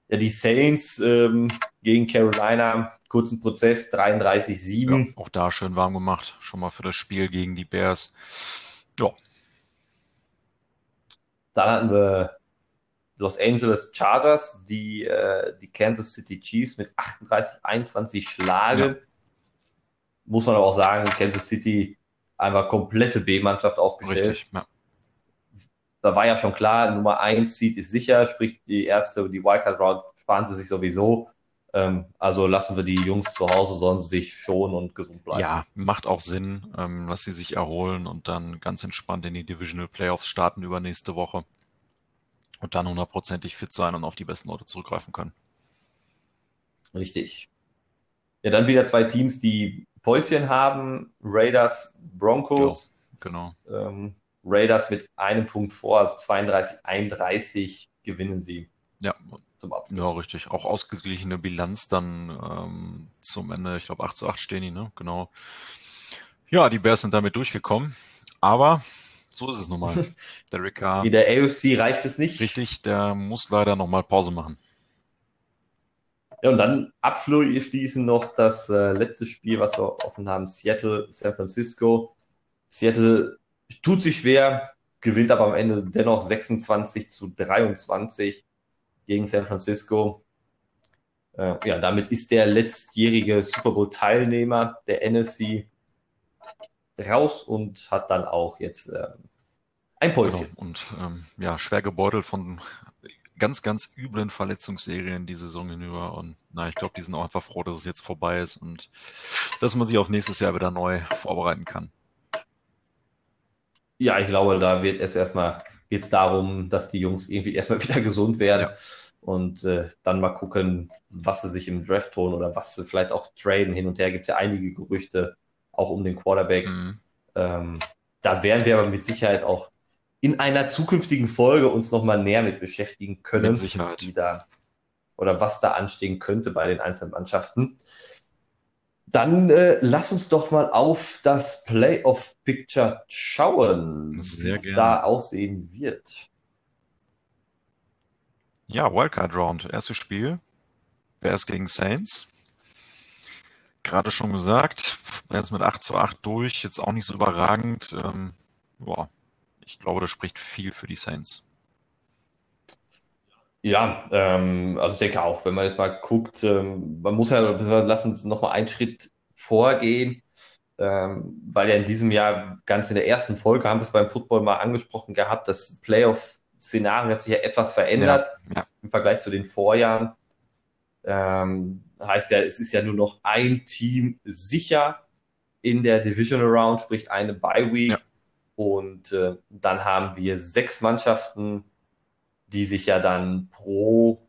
S1: Ja, die Saints ähm, gegen Carolina, kurzen Prozess, 33-7.
S2: Ja, auch da schön warm gemacht. Schon mal für das Spiel gegen die Bears. Ja,
S1: Dann hatten wir Los Angeles Chargers, die äh, die Kansas City Chiefs mit 38-21 schlagen. Muss man aber auch sagen, Kansas City einfach komplette B-Mannschaft aufgestellt.
S2: richtig. Ja.
S1: da war ja schon klar, Nummer 1 Seed ist sicher, sprich die erste, die Wildcard Round sparen sie sich sowieso. Ähm, also lassen wir die Jungs zu Hause, sollen sie sich schonen und gesund bleiben.
S2: Ja, macht auch Sinn, ähm, dass sie sich erholen und dann ganz entspannt in die Divisional Playoffs starten übernächste Woche und dann hundertprozentig fit sein und auf die besten Leute zurückgreifen können.
S1: Richtig. Ja, dann wieder zwei Teams, die Päuschen haben. Raiders, Broncos.
S2: Ja, genau.
S1: Ähm, Raiders mit einem Punkt vor, also 32, 31 gewinnen sie.
S2: Ja, zum Abschluss. Ja, richtig. Auch ausgeglichene Bilanz dann ähm, zum Ende. Ich glaube, 8 zu 8 stehen die, ne? Genau. Ja, die Bears sind damit durchgekommen. Aber so ist es nun mal.
S1: Der Ricker. Wie der AFC reicht es nicht.
S2: Richtig, der muss leider nochmal Pause machen.
S1: Ja, und dann abschließen noch das äh, letzte Spiel, was wir offen haben: Seattle, San Francisco. Seattle tut sich schwer, gewinnt aber am Ende dennoch 26 zu 23 gegen San Francisco. Äh, ja, damit ist der letztjährige Super Bowl-Teilnehmer der NFC raus und hat dann auch jetzt äh, ein Päuschen.
S2: Genau. Und ähm, ja, schwer gebeutelt von ganz, ganz üblen Verletzungsserien die Saison hinüber. Und na, ich glaube, die sind auch einfach froh, dass es jetzt vorbei ist und dass man sich auf nächstes Jahr wieder neu vorbereiten kann.
S1: Ja, ich glaube, da wird es erstmal geht es darum, dass die Jungs irgendwie erstmal wieder gesund werden. Ja. Und äh, dann mal gucken, was sie sich im Draft holen oder was sie vielleicht auch traden. Hin und her gibt es ja einige Gerüchte, auch um den Quarterback. Mhm. Ähm, da werden wir aber mit Sicherheit auch in einer zukünftigen Folge uns nochmal näher mit beschäftigen können. Mit
S2: Sicherheit.
S1: Wie da, oder was da anstehen könnte bei den einzelnen Mannschaften. Dann äh, lass uns doch mal auf das Playoff-Picture schauen, wie es da aussehen wird.
S2: Ja, Wildcard Round, erstes Spiel. Bears gegen Saints. Gerade schon gesagt, jetzt mit 8 zu 8 durch, jetzt auch nicht so überragend. Ähm, boah, ich glaube, das spricht viel für die Saints.
S1: Ja, ähm, also ich denke auch, wenn man jetzt mal guckt, ähm, man muss ja, lass uns nochmal einen Schritt vorgehen, ähm, weil ja in diesem Jahr ganz in der ersten Folge haben wir es beim Football mal angesprochen gehabt, das Playoff-Szenario hat sich ja etwas verändert ja, ja. im Vergleich zu den Vorjahren. Ähm, heißt ja, es ist ja nur noch ein Team sicher in der Divisional Round, sprich eine Bye Week. Ja. Und äh, dann haben wir sechs Mannschaften die sich ja dann pro,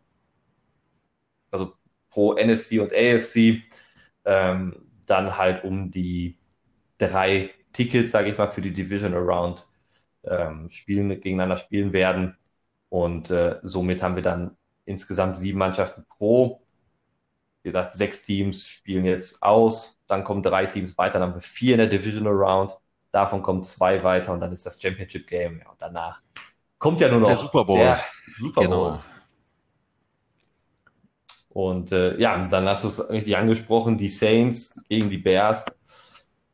S1: also pro NFC und AFC ähm, dann halt um die drei Tickets, sage ich mal, für die Division Around ähm, spielen, gegeneinander spielen werden. Und äh, somit haben wir dann insgesamt sieben Mannschaften pro. Wie gesagt, sechs Teams spielen jetzt aus, dann kommen drei Teams weiter, dann haben wir vier in der Divisional Round, davon kommen zwei weiter und dann ist das Championship Game. Ja, und danach kommt ja nur noch
S2: der Super Bowl. Der
S1: Super Bowl. Genau. Und äh, ja, dann hast du es richtig angesprochen, die Saints gegen die Bears.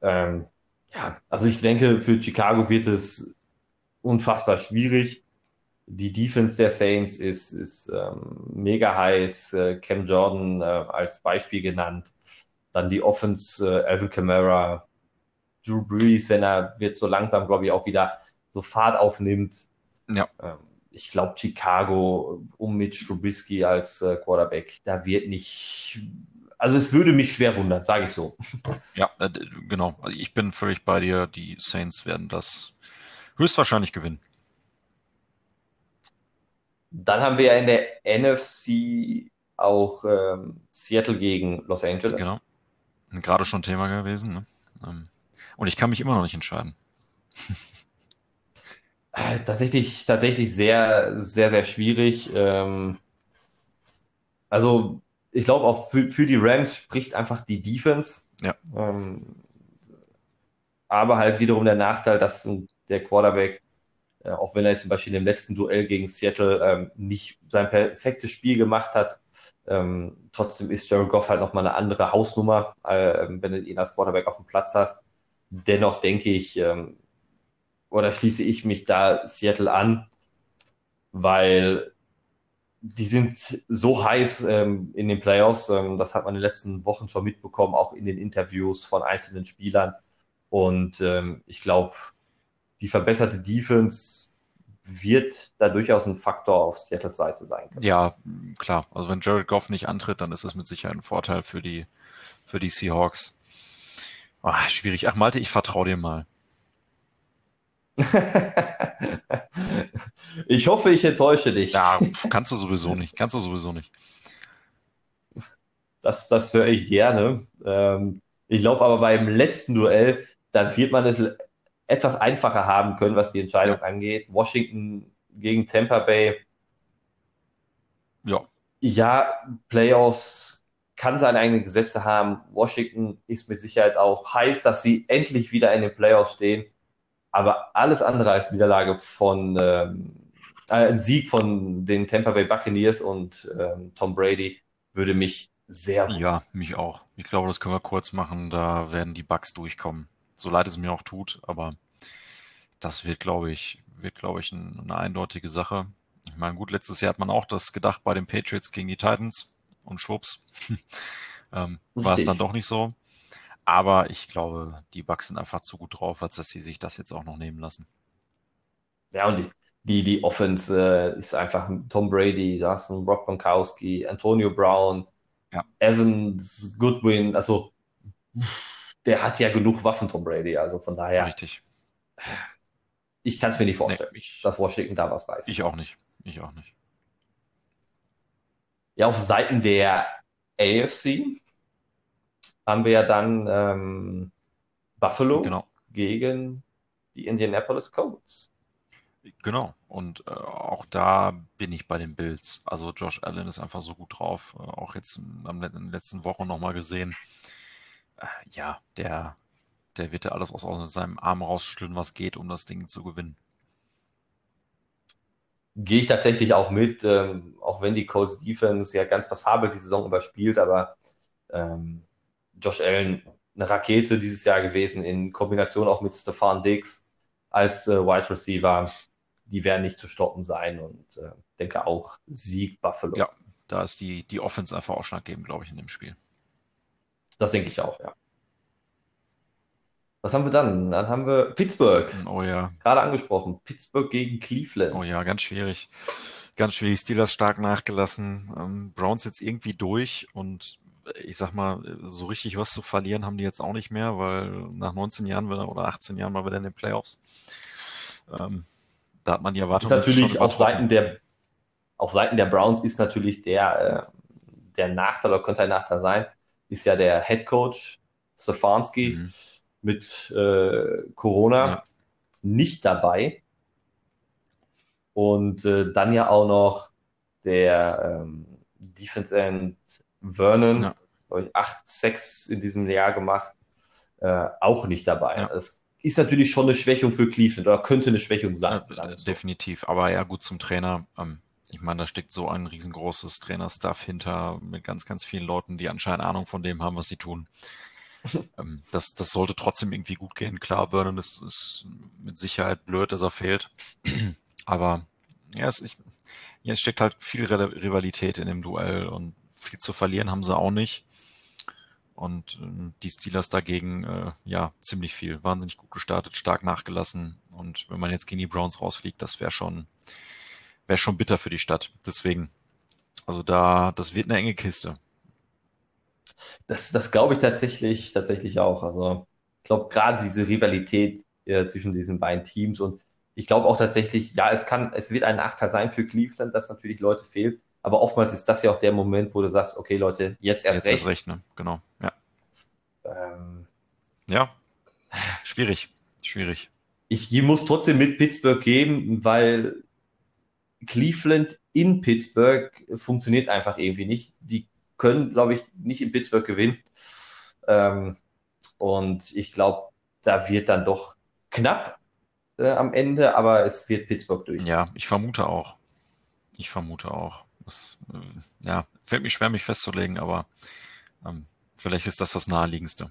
S1: Ähm, ja, also ich denke, für Chicago wird es unfassbar schwierig. Die Defense der Saints ist, ist ähm, mega heiß. Äh, Cam Jordan äh, als Beispiel genannt. Dann die Offense, äh, Alvin Kamara, Drew Brees, wenn er jetzt so langsam, glaube ich, auch wieder so Fahrt aufnimmt.
S2: Ja. Ähm,
S1: ich glaube, Chicago um mit Strubisky als äh, Quarterback, da wird nicht. Also es würde mich schwer wundern, sage ich so.
S2: Ja, äh, genau. Also ich bin völlig bei dir. Die Saints werden das höchstwahrscheinlich gewinnen.
S1: Dann haben wir ja in der NFC auch ähm, Seattle gegen Los Angeles.
S2: Genau. Gerade schon Thema gewesen. Ne? Ähm, und ich kann mich immer noch nicht entscheiden.
S1: Äh, tatsächlich, tatsächlich sehr, sehr, sehr schwierig. Ähm, also ich glaube auch für, für die Rams spricht einfach die Defense.
S2: Ja.
S1: Ähm, aber halt wiederum der Nachteil, dass der Quarterback, äh, auch wenn er jetzt zum Beispiel im letzten Duell gegen Seattle ähm, nicht sein perfektes Spiel gemacht hat, ähm, trotzdem ist Jared Goff halt nochmal eine andere Hausnummer, äh, wenn du ihn als Quarterback auf dem Platz hast. Dennoch denke ich, ähm, oder schließe ich mich da Seattle an, weil die sind so heiß ähm, in den Playoffs. Ähm, das hat man in den letzten Wochen schon mitbekommen, auch in den Interviews von einzelnen Spielern. Und ähm, ich glaube, die verbesserte Defense wird da durchaus ein Faktor auf Seattles Seite sein
S2: können. Ja, klar. Also wenn Jared Goff nicht antritt, dann ist das mit Sicherheit ein Vorteil für die, für die Seahawks. Oh, schwierig. Ach, Malte, ich vertraue dir mal.
S1: ich hoffe, ich enttäusche dich.
S2: Ja, kannst du sowieso nicht. Kannst du sowieso nicht.
S1: Das, das höre ich gerne. Ähm, ich glaube aber beim letzten Duell, da wird man es etwas einfacher haben können, was die Entscheidung angeht. Washington gegen Tampa Bay.
S2: Ja.
S1: Ja, Playoffs kann seine eigenen Gesetze haben. Washington ist mit Sicherheit auch heiß, dass sie endlich wieder in den Playoffs stehen. Aber alles andere als Niederlage von ähm, äh, ein Sieg von den Tampa Bay Buccaneers und ähm, Tom Brady würde mich sehr.
S2: Ja, mich auch. Ich glaube, das können wir kurz machen. Da werden die Bugs durchkommen. So leid es mir auch tut, aber das wird, glaube ich, wird, glaube ich, ein, eine eindeutige Sache. Ich meine, gut, letztes Jahr hat man auch das gedacht bei den Patriots gegen die Titans und schwupps, ähm, war es dann doch nicht so. Aber ich glaube, die Bucks sind einfach zu gut drauf, als dass sie sich das jetzt auch noch nehmen lassen.
S1: Ja, und die, die, die Offense äh, ist einfach Tom Brady, da hast du Rob Gronkowski, Antonio Brown, ja. Evans, Goodwin, also der hat ja genug Waffen, Tom Brady, also von daher.
S2: Richtig.
S1: Ich kann es mir nicht vorstellen, nee, ich, dass Washington da was reißt.
S2: Ich auch nicht. Ich auch nicht.
S1: Ja, auf Seiten der AFC haben wir ja dann ähm, Buffalo genau. gegen die Indianapolis Colts.
S2: Genau. Und äh, auch da bin ich bei den Bills. Also Josh Allen ist einfach so gut drauf. Äh, auch jetzt in, den letzten Wochen nochmal gesehen. Äh, ja, der, der wird ja alles aus, aus seinem Arm rausschütteln, was geht, um das Ding zu gewinnen.
S1: Gehe ich tatsächlich auch mit, ähm, auch wenn die Colts Defense ja ganz passabel die Saison überspielt, aber ähm, Josh Allen eine Rakete dieses Jahr gewesen, in Kombination auch mit Stefan Diggs als äh, Wide Receiver. Die werden nicht zu stoppen sein und äh, denke auch Sieg Buffalo.
S2: Ja, da ist die, die Offense einfach ausschlaggebend, glaube ich, in dem Spiel.
S1: Das denke ich auch, ja. Was haben wir dann? Dann haben wir Pittsburgh.
S2: Oh ja.
S1: Gerade angesprochen. Pittsburgh gegen Cleveland.
S2: Oh ja, ganz schwierig. Ganz schwierig. Steelers stark nachgelassen. Ähm, Browns jetzt irgendwie durch und ich sag mal, so richtig was zu verlieren haben die jetzt auch nicht mehr, weil nach 19 Jahren oder 18 Jahren mal wieder in den Playoffs. Ähm, da hat man die Erwartung.
S1: Ist natürlich auf Seiten der, auf Seiten der Browns ist natürlich der, äh, der Nachteil oder könnte ein Nachteil sein, ist ja der Head Coach Stefanski mhm. Mit äh, Corona ja. nicht dabei. Und äh, dann ja auch noch der ähm, Defense End Vernon, ja. glaube ich, 8-6 in diesem Jahr gemacht, äh, auch nicht dabei. Ja. Das ist natürlich schon eine Schwächung für Cleveland oder könnte eine Schwächung sein.
S2: Ja, definitiv, aber ja, gut zum Trainer. Ähm, ich meine, da steckt so ein riesengroßes Trainerstaff hinter mit ganz, ganz vielen Leuten, die anscheinend Ahnung von dem haben, was sie tun. Ähm, das, das sollte trotzdem irgendwie gut gehen. Klar, Vernon ist, ist mit Sicherheit blöd, dass er fehlt. aber ja, es, ich, ja, es steckt halt viel Rivalität in dem Duell und viel zu verlieren haben sie auch nicht. Und äh, die Steelers dagegen, äh, ja, ziemlich viel. Wahnsinnig gut gestartet, stark nachgelassen. Und wenn man jetzt gegen die Browns rausfliegt, das wäre schon, wäre schon bitter für die Stadt. Deswegen, also da, das wird eine enge Kiste.
S1: Das, das glaube ich tatsächlich, tatsächlich auch. Also ich glaube gerade diese Rivalität äh, zwischen diesen beiden Teams und ich glaube auch tatsächlich, ja, es kann, es wird ein Nachteil sein für Cleveland, dass natürlich Leute fehlen. Aber oftmals ist das ja auch der Moment, wo du sagst, okay, Leute, jetzt erst jetzt recht. Erst recht,
S2: ne? Genau, ja. Ähm, ja, schwierig, schwierig.
S1: Ich muss trotzdem mit Pittsburgh geben, weil Cleveland in Pittsburgh funktioniert einfach irgendwie nicht. Die können, glaube ich, nicht in Pittsburgh gewinnen. Ähm, und ich glaube, da wird dann doch knapp äh, am Ende, aber es wird Pittsburgh durch.
S2: Ja, ich vermute auch. Ich vermute auch. Das, äh, ja, fällt mir schwer, mich festzulegen, aber ähm, vielleicht ist das das naheliegendste.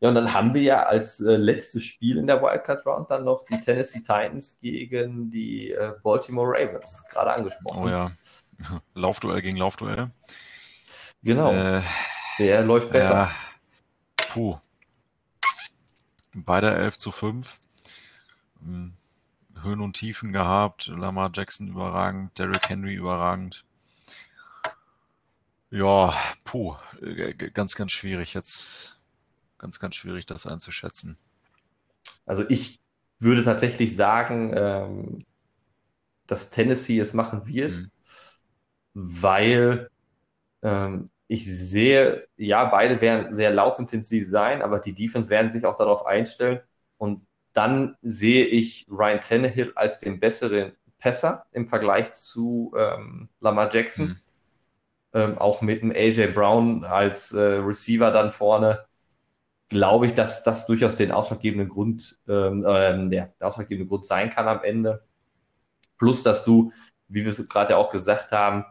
S1: Ja, und dann haben wir ja als äh, letztes Spiel in der Wildcard Round dann noch die Tennessee Titans gegen die äh, Baltimore Ravens, gerade angesprochen.
S2: Oh ja, Laufduell gegen Laufduell.
S1: Genau, äh, der läuft besser. Ja,
S2: puh. Beide 11 zu 5. Höhen und Tiefen gehabt. Lamar Jackson überragend, Derrick Henry überragend. Ja, puh, äh, ganz, ganz schwierig jetzt, ganz, ganz schwierig, das einzuschätzen.
S1: Also ich würde tatsächlich sagen, ähm, dass Tennessee es machen wird, mhm. Weil ähm, ich sehe, ja, beide werden sehr laufintensiv sein, aber die Defense werden sich auch darauf einstellen. Und dann sehe ich Ryan Tannehill als den besseren Passer im Vergleich zu ähm, Lamar Jackson. Mhm. Ähm, auch mit dem AJ Brown als äh, Receiver dann vorne, glaube ich, dass das durchaus den ausschlaggebenden Grund, ähm, äh, der ausschlaggebende Grund sein kann am Ende. Plus, dass du, wie wir es gerade ja auch gesagt haben,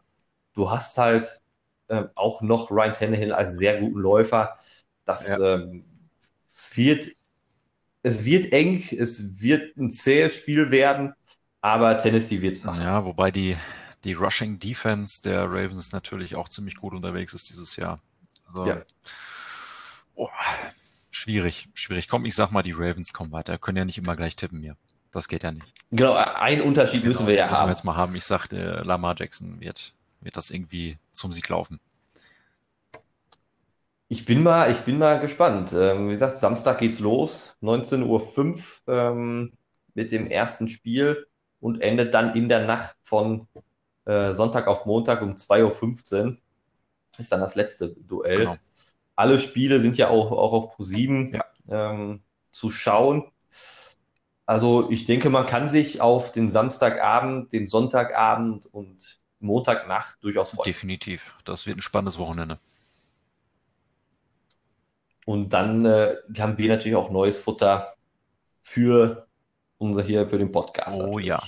S1: du hast halt äh, auch noch Ryan Tannehill als sehr guten Läufer. Das ja. ähm, wird, es wird eng, es wird ein zähes Spiel werden, aber Tennessee wird es machen.
S2: Ja, wobei die, die Rushing Defense der Ravens natürlich auch ziemlich gut unterwegs ist dieses Jahr. Also, ja. Oh, schwierig, schwierig. Komm, ich sag mal, die Ravens kommen weiter. Können ja nicht immer gleich tippen hier. Das geht ja nicht.
S1: Genau, einen Unterschied genau, müssen wir ja
S2: müssen
S1: haben.
S2: wir jetzt mal haben. Ich sagte, Lamar Jackson wird, wird das irgendwie zum Sieg laufen.
S1: Ich bin mal, ich bin mal gespannt. Ähm, wie gesagt, Samstag geht's los, 19.05 Uhr ähm, mit dem ersten Spiel und endet dann in der Nacht von äh, Sonntag auf Montag um 2.15 Uhr. Ist dann das letzte Duell. Genau. Alle Spiele sind ja auch, auch auf Pro7 ja. ähm, zu schauen. Also ich denke, man kann sich auf den Samstagabend, den Sonntagabend und Montagnacht durchaus freuen.
S2: Definitiv. Das wird ein spannendes Wochenende.
S1: Und dann äh, haben wir natürlich auch neues Futter für unser hier für den Podcast.
S2: Oh natürlich. ja.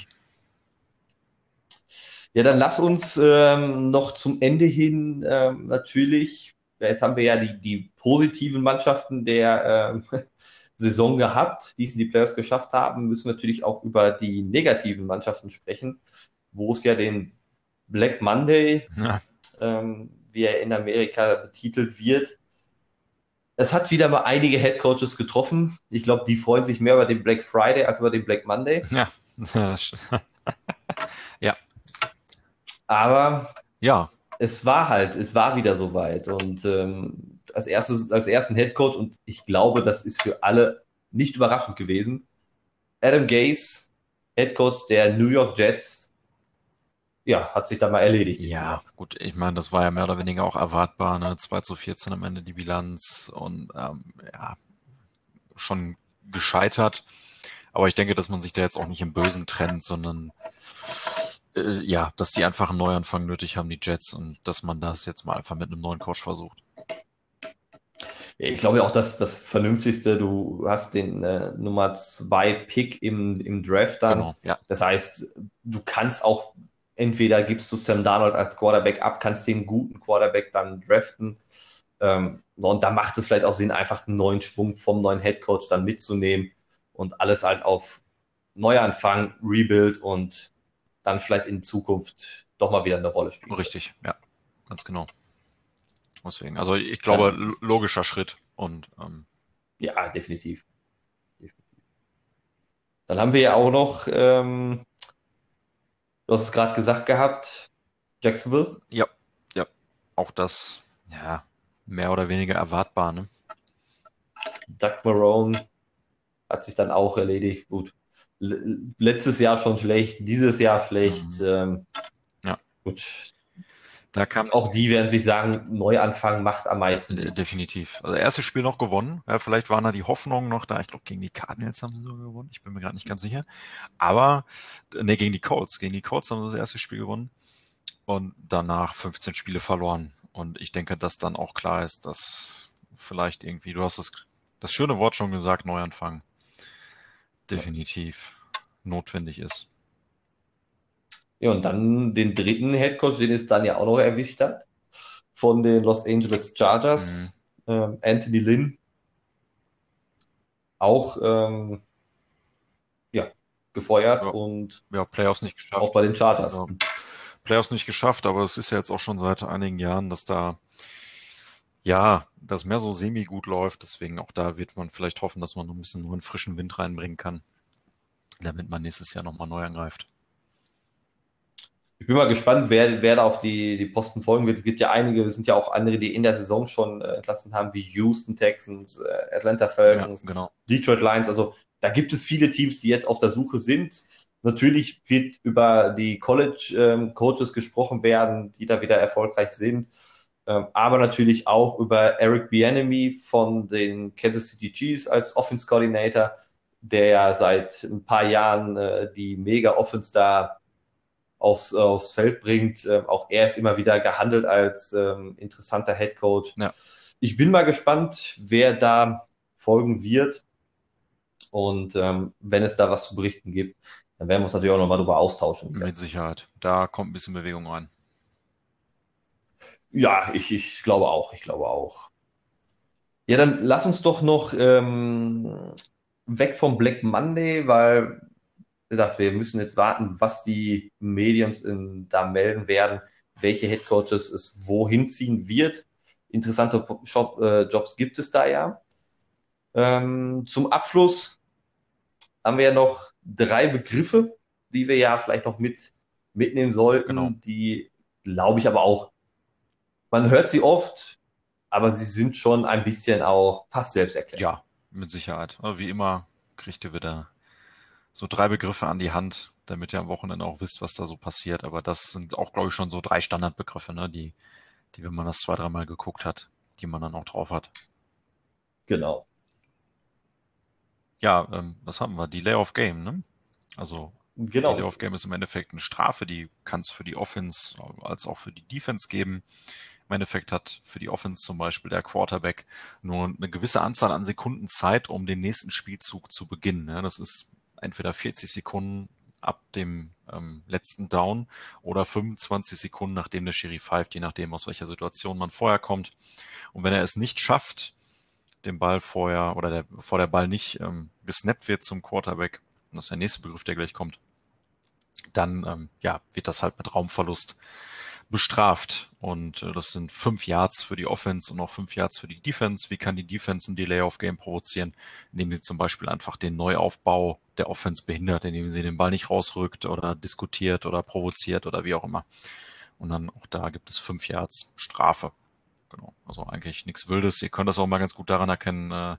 S1: Ja, dann lass uns ähm, noch zum Ende hin ähm, natürlich, jetzt haben wir ja die, die positiven Mannschaften der ähm, Saison gehabt, die es in die Playoffs geschafft haben, müssen natürlich auch über die negativen Mannschaften sprechen, wo es ja den Black Monday, ja. ähm, wie er in Amerika betitelt wird, es hat wieder mal einige Head Coaches getroffen. Ich glaube, die freuen sich mehr über den Black Friday als über den Black Monday.
S2: Ja. ja.
S1: Aber
S2: ja.
S1: es war halt, es war wieder soweit. Und ähm, als erstes, als ersten Head Coach, und ich glaube, das ist für alle nicht überraschend gewesen. Adam Gase, Head Coach der New York Jets, ja, hat sich dann mal erledigt.
S2: Ja, gut, ich meine, das war ja mehr oder weniger auch erwartbar, ne? 2 zu 14 am Ende die Bilanz und ähm, ja, schon gescheitert. Aber ich denke, dass man sich da jetzt auch nicht im Bösen trennt, sondern äh, ja, dass die einfach einen Neuanfang nötig haben, die Jets, und dass man das jetzt mal einfach mit einem neuen Coach versucht.
S1: Ich glaube auch, dass das Vernünftigste, du hast den äh, Nummer zwei Pick im, im Draft dann. Genau, ja. Das heißt, du kannst auch entweder gibst du Sam Darnold als Quarterback ab, kannst den guten Quarterback dann draften. Ähm, und da macht es vielleicht auch Sinn, einfach einen neuen Schwung vom neuen Head Coach dann mitzunehmen und alles halt auf Neuanfang, Rebuild und dann vielleicht in Zukunft doch mal wieder eine Rolle spielen.
S2: Richtig, ja, ganz genau. Deswegen, also ich glaube, ja. logischer Schritt und ähm,
S1: ja, definitiv. definitiv. Dann haben wir ja auch noch ähm, Du hast es gerade gesagt gehabt, Jacksonville.
S2: Ja, ja. Auch das, ja, mehr oder weniger erwartbar, ne?
S1: Doug Marone hat sich dann auch erledigt. Gut. letztes Jahr schon schlecht, dieses Jahr schlecht. Mhm. Ähm,
S2: ja.
S1: Gut, da kam auch die werden sich sagen, Neuanfang macht am meisten Sinn.
S2: Definitiv. Also erstes Spiel noch gewonnen. Ja, vielleicht waren da die Hoffnungen noch da. Ich glaube, gegen die Cardinals haben sie sogar gewonnen. Ich bin mir gerade nicht ganz sicher. Aber, ne, gegen die Colts. Gegen die Colts haben sie das erste Spiel gewonnen. Und danach 15 Spiele verloren. Und ich denke, dass dann auch klar ist, dass vielleicht irgendwie, du hast das, das schöne Wort schon gesagt, Neuanfang definitiv notwendig ist.
S1: Ja, und dann den dritten Headcoach, den es dann ja auch noch erwischt hat, von den Los Angeles Chargers, mhm. ähm, Anthony Lynn. Auch ähm, ja, gefeuert ja. und
S2: ja, Playoffs nicht geschafft.
S1: Auch bei den Chargers. Ja.
S2: Playoffs nicht geschafft, aber es ist ja jetzt auch schon seit einigen Jahren, dass da ja, das mehr so semi gut läuft. Deswegen auch da wird man vielleicht hoffen, dass man noch ein bisschen nur einen frischen Wind reinbringen kann. damit man nächstes Jahr nochmal neu angreift.
S1: Ich bin mal gespannt, wer, wer da auf die, die Posten folgen wird. Es gibt ja einige, es sind ja auch andere, die in der Saison schon äh, entlassen haben, wie Houston Texans, äh, Atlanta Falcons, ja, genau. Detroit Lions. Also da gibt es viele Teams, die jetzt auf der Suche sind. Natürlich wird über die College-Coaches ähm, gesprochen werden, die da wieder erfolgreich sind. Ähm, aber natürlich auch über Eric Bienemy von den Kansas City Chiefs als Offense Coordinator, der ja seit ein paar Jahren äh, die Mega Offense da aufs, aufs Feld bringt. Ähm, auch er ist immer wieder gehandelt als ähm, interessanter Head Coach. Ja. Ich bin mal gespannt, wer da folgen wird. Und ähm, wenn es da was zu berichten gibt, dann werden wir uns natürlich auch nochmal darüber austauschen.
S2: Mit Sicherheit. Da kommt ein bisschen Bewegung rein.
S1: Ja, ich, ich glaube auch. Ich glaube auch. Ja, dann lass uns doch noch ähm, weg vom Black Monday, weil gesagt, wir müssen jetzt warten, was die Medien in, da melden werden, welche Headcoaches es wohin ziehen wird. Interessante Job, äh, Jobs gibt es da ja. Ähm, zum Abschluss haben wir ja noch drei Begriffe, die wir ja vielleicht noch mit mitnehmen sollten, genau. die glaube ich aber auch, man hört sie oft, aber sie sind schon ein bisschen auch fast selbsterklärend.
S2: Ja, mit Sicherheit. Wie immer kriegt ihr wieder so drei Begriffe an die Hand, damit ihr am Wochenende auch wisst, was da so passiert. Aber das sind auch, glaube ich, schon so drei Standardbegriffe, ne, die, die, wenn man das zwei, dreimal geguckt hat, die man dann auch drauf hat.
S1: Genau.
S2: Ja, ähm, was haben wir? Delay of Game, ne? Also genau. Delay of Game ist im Endeffekt eine Strafe, die kann es für die Offense als auch für die Defense geben. Im Endeffekt hat für die Offense zum Beispiel der Quarterback nur eine gewisse Anzahl an Sekunden Zeit, um den nächsten Spielzug zu beginnen. Ja, das ist entweder 40 Sekunden ab dem ähm, letzten Down oder 25 Sekunden nachdem der Schiri pfeift, je nachdem aus welcher Situation man vorher kommt. Und wenn er es nicht schafft, den Ball vorher oder der, vor der Ball nicht ähm, gesnappt wird zum Quarterback, das ist der nächste Begriff, der gleich kommt, dann ähm, ja, wird das halt mit Raumverlust bestraft. Und äh, das sind fünf Yards für die Offense und auch fünf Yards für die Defense. Wie kann die Defense ein Delay of Game provozieren? Indem sie zum Beispiel einfach den Neuaufbau der Offense behindert, indem sie den Ball nicht rausrückt oder diskutiert oder provoziert oder wie auch immer. Und dann auch da gibt es fünf Yards Strafe. Genau. Also eigentlich nichts Wildes. Ihr könnt das auch mal ganz gut daran erkennen, äh,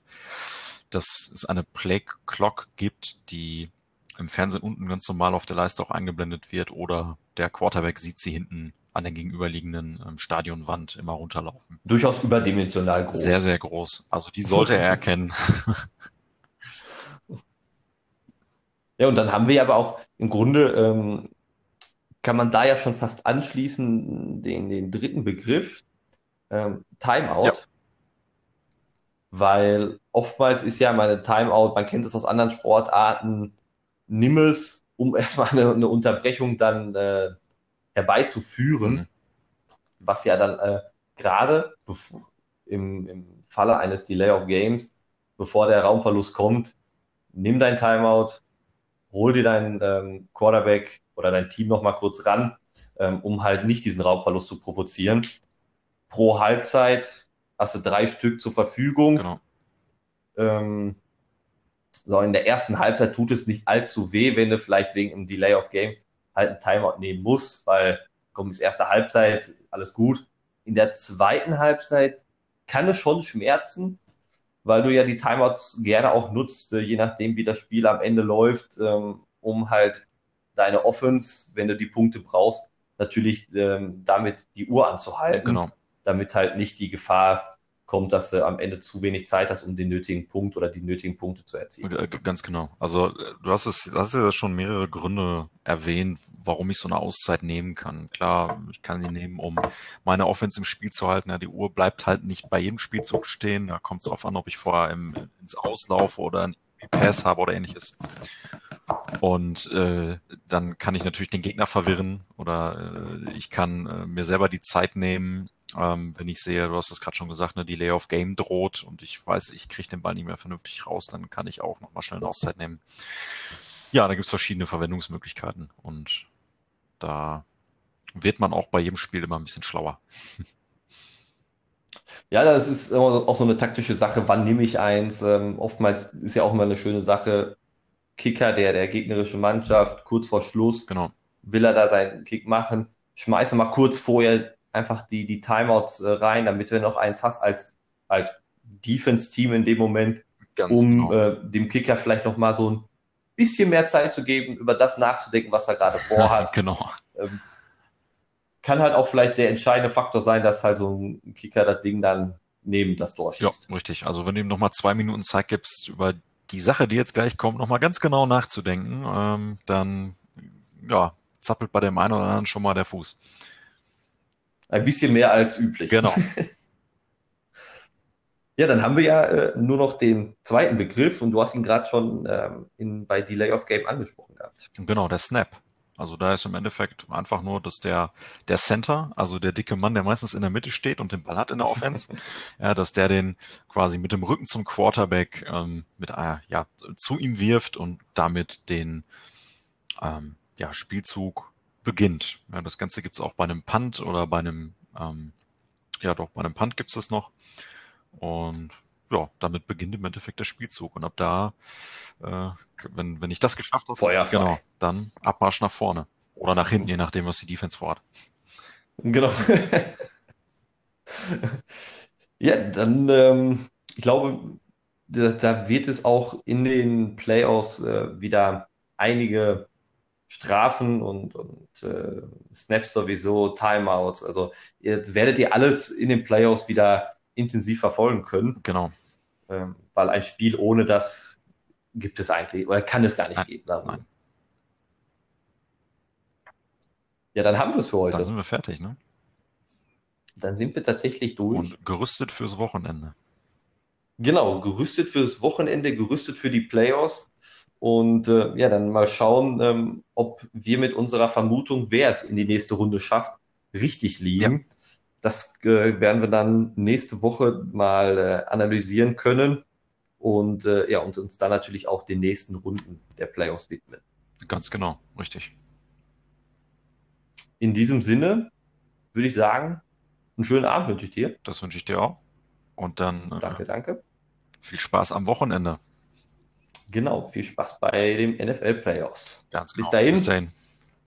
S2: dass es eine Play Clock gibt, die im Fernsehen unten ganz normal auf der Leiste auch eingeblendet wird oder der Quarterback sieht sie hinten an der gegenüberliegenden ähm, Stadionwand immer runterlaufen.
S1: Durchaus überdimensional groß.
S2: Sehr, sehr groß. Also die sollte er erkennen.
S1: ja, und dann haben wir aber auch im Grunde, ähm, kann man da ja schon fast anschließen, den, den dritten Begriff, ähm, Timeout. Ja. Weil oftmals ist ja meine Timeout, man kennt es aus anderen Sportarten, nimm es, um erstmal eine, eine Unterbrechung dann äh, herbeizuführen, mhm. was ja dann äh, gerade im, im Falle eines Delay of Games, bevor der Raumverlust kommt, nimm dein Timeout, hol dir deinen ähm, Quarterback oder dein Team nochmal kurz ran, ähm, um halt nicht diesen Raumverlust zu provozieren. Pro Halbzeit hast du drei Stück zur Verfügung. Genau. Ähm, so, in der ersten Halbzeit tut es nicht allzu weh, wenn du vielleicht wegen einem Delay of Game halt einen Timeout nehmen muss, weil kommt bis erste Halbzeit, alles gut. In der zweiten Halbzeit kann es schon schmerzen, weil du ja die Timeouts gerne auch nutzt, äh, je nachdem, wie das Spiel am Ende läuft, ähm, um halt deine Offense, wenn du die Punkte brauchst, natürlich ähm, damit die Uhr anzuhalten, genau. damit halt nicht die Gefahr kommt, dass du am Ende zu wenig Zeit hast, um den nötigen Punkt oder die nötigen Punkte zu erzielen.
S2: Äh, ganz genau. Also äh, du hast es, hast ja schon mehrere Gründe erwähnt, warum ich so eine Auszeit nehmen kann. Klar, ich kann die nehmen, um meine Offense im Spiel zu halten. Ja, die Uhr bleibt halt nicht bei jedem Spielzug stehen. Da kommt es darauf an, ob ich vorher im, ins Auslaufe oder ein Pass habe oder ähnliches. Und äh, dann kann ich natürlich den Gegner verwirren oder äh, ich kann äh, mir selber die Zeit nehmen, ähm, wenn ich sehe, du hast es gerade schon gesagt, ne, Delay of Game droht und ich weiß, ich kriege den Ball nicht mehr vernünftig raus, dann kann ich auch nochmal schnell eine Auszeit nehmen. Ja, da gibt's verschiedene Verwendungsmöglichkeiten und da wird man auch bei jedem Spiel immer ein bisschen schlauer.
S1: Ja, das ist auch so eine taktische Sache. Wann nehme ich eins? Ähm, oftmals ist ja auch immer eine schöne Sache. Kicker der, der gegnerischen Mannschaft, kurz vor Schluss,
S2: Genau.
S1: will er da seinen Kick machen, schmeißt mal kurz vorher einfach die, die Timeouts äh, rein, damit du noch eins hast als, als Defense-Team in dem Moment,
S2: Ganz
S1: um
S2: genau.
S1: äh, dem Kicker vielleicht noch mal so ein bisschen mehr Zeit zu geben, über das nachzudenken, was er gerade vorhat.
S2: genau.
S1: ähm, kann halt auch vielleicht der entscheidende Faktor sein, dass halt so ein Kicker das Ding dann neben das Tor
S2: Ja,
S1: schießt.
S2: richtig. Also wenn du ihm nochmal zwei Minuten Zeit gibst, über die Sache, die jetzt gleich kommt, nochmal ganz genau nachzudenken, ähm, dann ja, zappelt bei dem einen oder anderen schon mal der Fuß.
S1: Ein bisschen mehr als üblich.
S2: Genau.
S1: Ja, dann haben wir ja äh, nur noch den zweiten Begriff und du hast ihn gerade schon ähm, in, bei Delay of Game angesprochen gehabt.
S2: Genau, der Snap. Also da ist im Endeffekt einfach nur, dass der, der Center, also der dicke Mann, der meistens in der Mitte steht und den Ball hat in der Offense, ja, dass der den quasi mit dem Rücken zum Quarterback ähm, mit, äh, ja, zu ihm wirft und damit den ähm, ja, Spielzug beginnt. Ja, das Ganze gibt's auch bei einem Punt oder bei einem, ähm, ja doch, bei einem Punt gibt's das noch. Und ja, damit beginnt im Endeffekt der Spielzug. Und ab da, äh, wenn, wenn ich das geschafft habe,
S1: Feuerfrei.
S2: genau, dann Abmarsch nach vorne. Oder nach hinten, je nachdem, was die Defense vorhat.
S1: Genau. ja, dann, ähm, ich glaube, da, da wird es auch in den Playoffs äh, wieder einige Strafen und, und äh, Snaps sowieso, Timeouts. Also jetzt werdet ihr alles in den Playoffs wieder intensiv verfolgen können,
S2: Genau.
S1: ähm, weil ein Spiel ohne das gibt es eigentlich oder kann es gar nicht
S2: Nein,
S1: geben.
S2: Nein.
S1: Ja, dann haben wir es für heute.
S2: Dann sind wir fertig, ne?
S1: Dann sind wir tatsächlich durch.
S2: Und gerüstet fürs Wochenende.
S1: Genau, gerüstet fürs Wochenende, gerüstet für die Playoffs. Und äh, ja, dann mal schauen, ähm, ob wir mit unserer Vermutung, wer es in die nächste Runde schafft, richtig liegen. Das äh, werden wir dann nächste Woche mal äh, analysieren können und äh, ja, und uns dann natürlich auch den nächsten Runden der Playoffs widmen.
S2: Ganz genau, richtig.
S1: In diesem Sinne würde ich sagen, einen schönen Abend wünsche ich dir.
S2: Das wünsche ich dir auch. Und dann äh,
S1: Danke, danke.
S2: viel Spaß am Wochenende.
S1: Genau, viel Spaß bei dem NFL Playoffs.
S2: Ganz
S1: Bis
S2: genau.
S1: dahin.
S2: Bis dahin.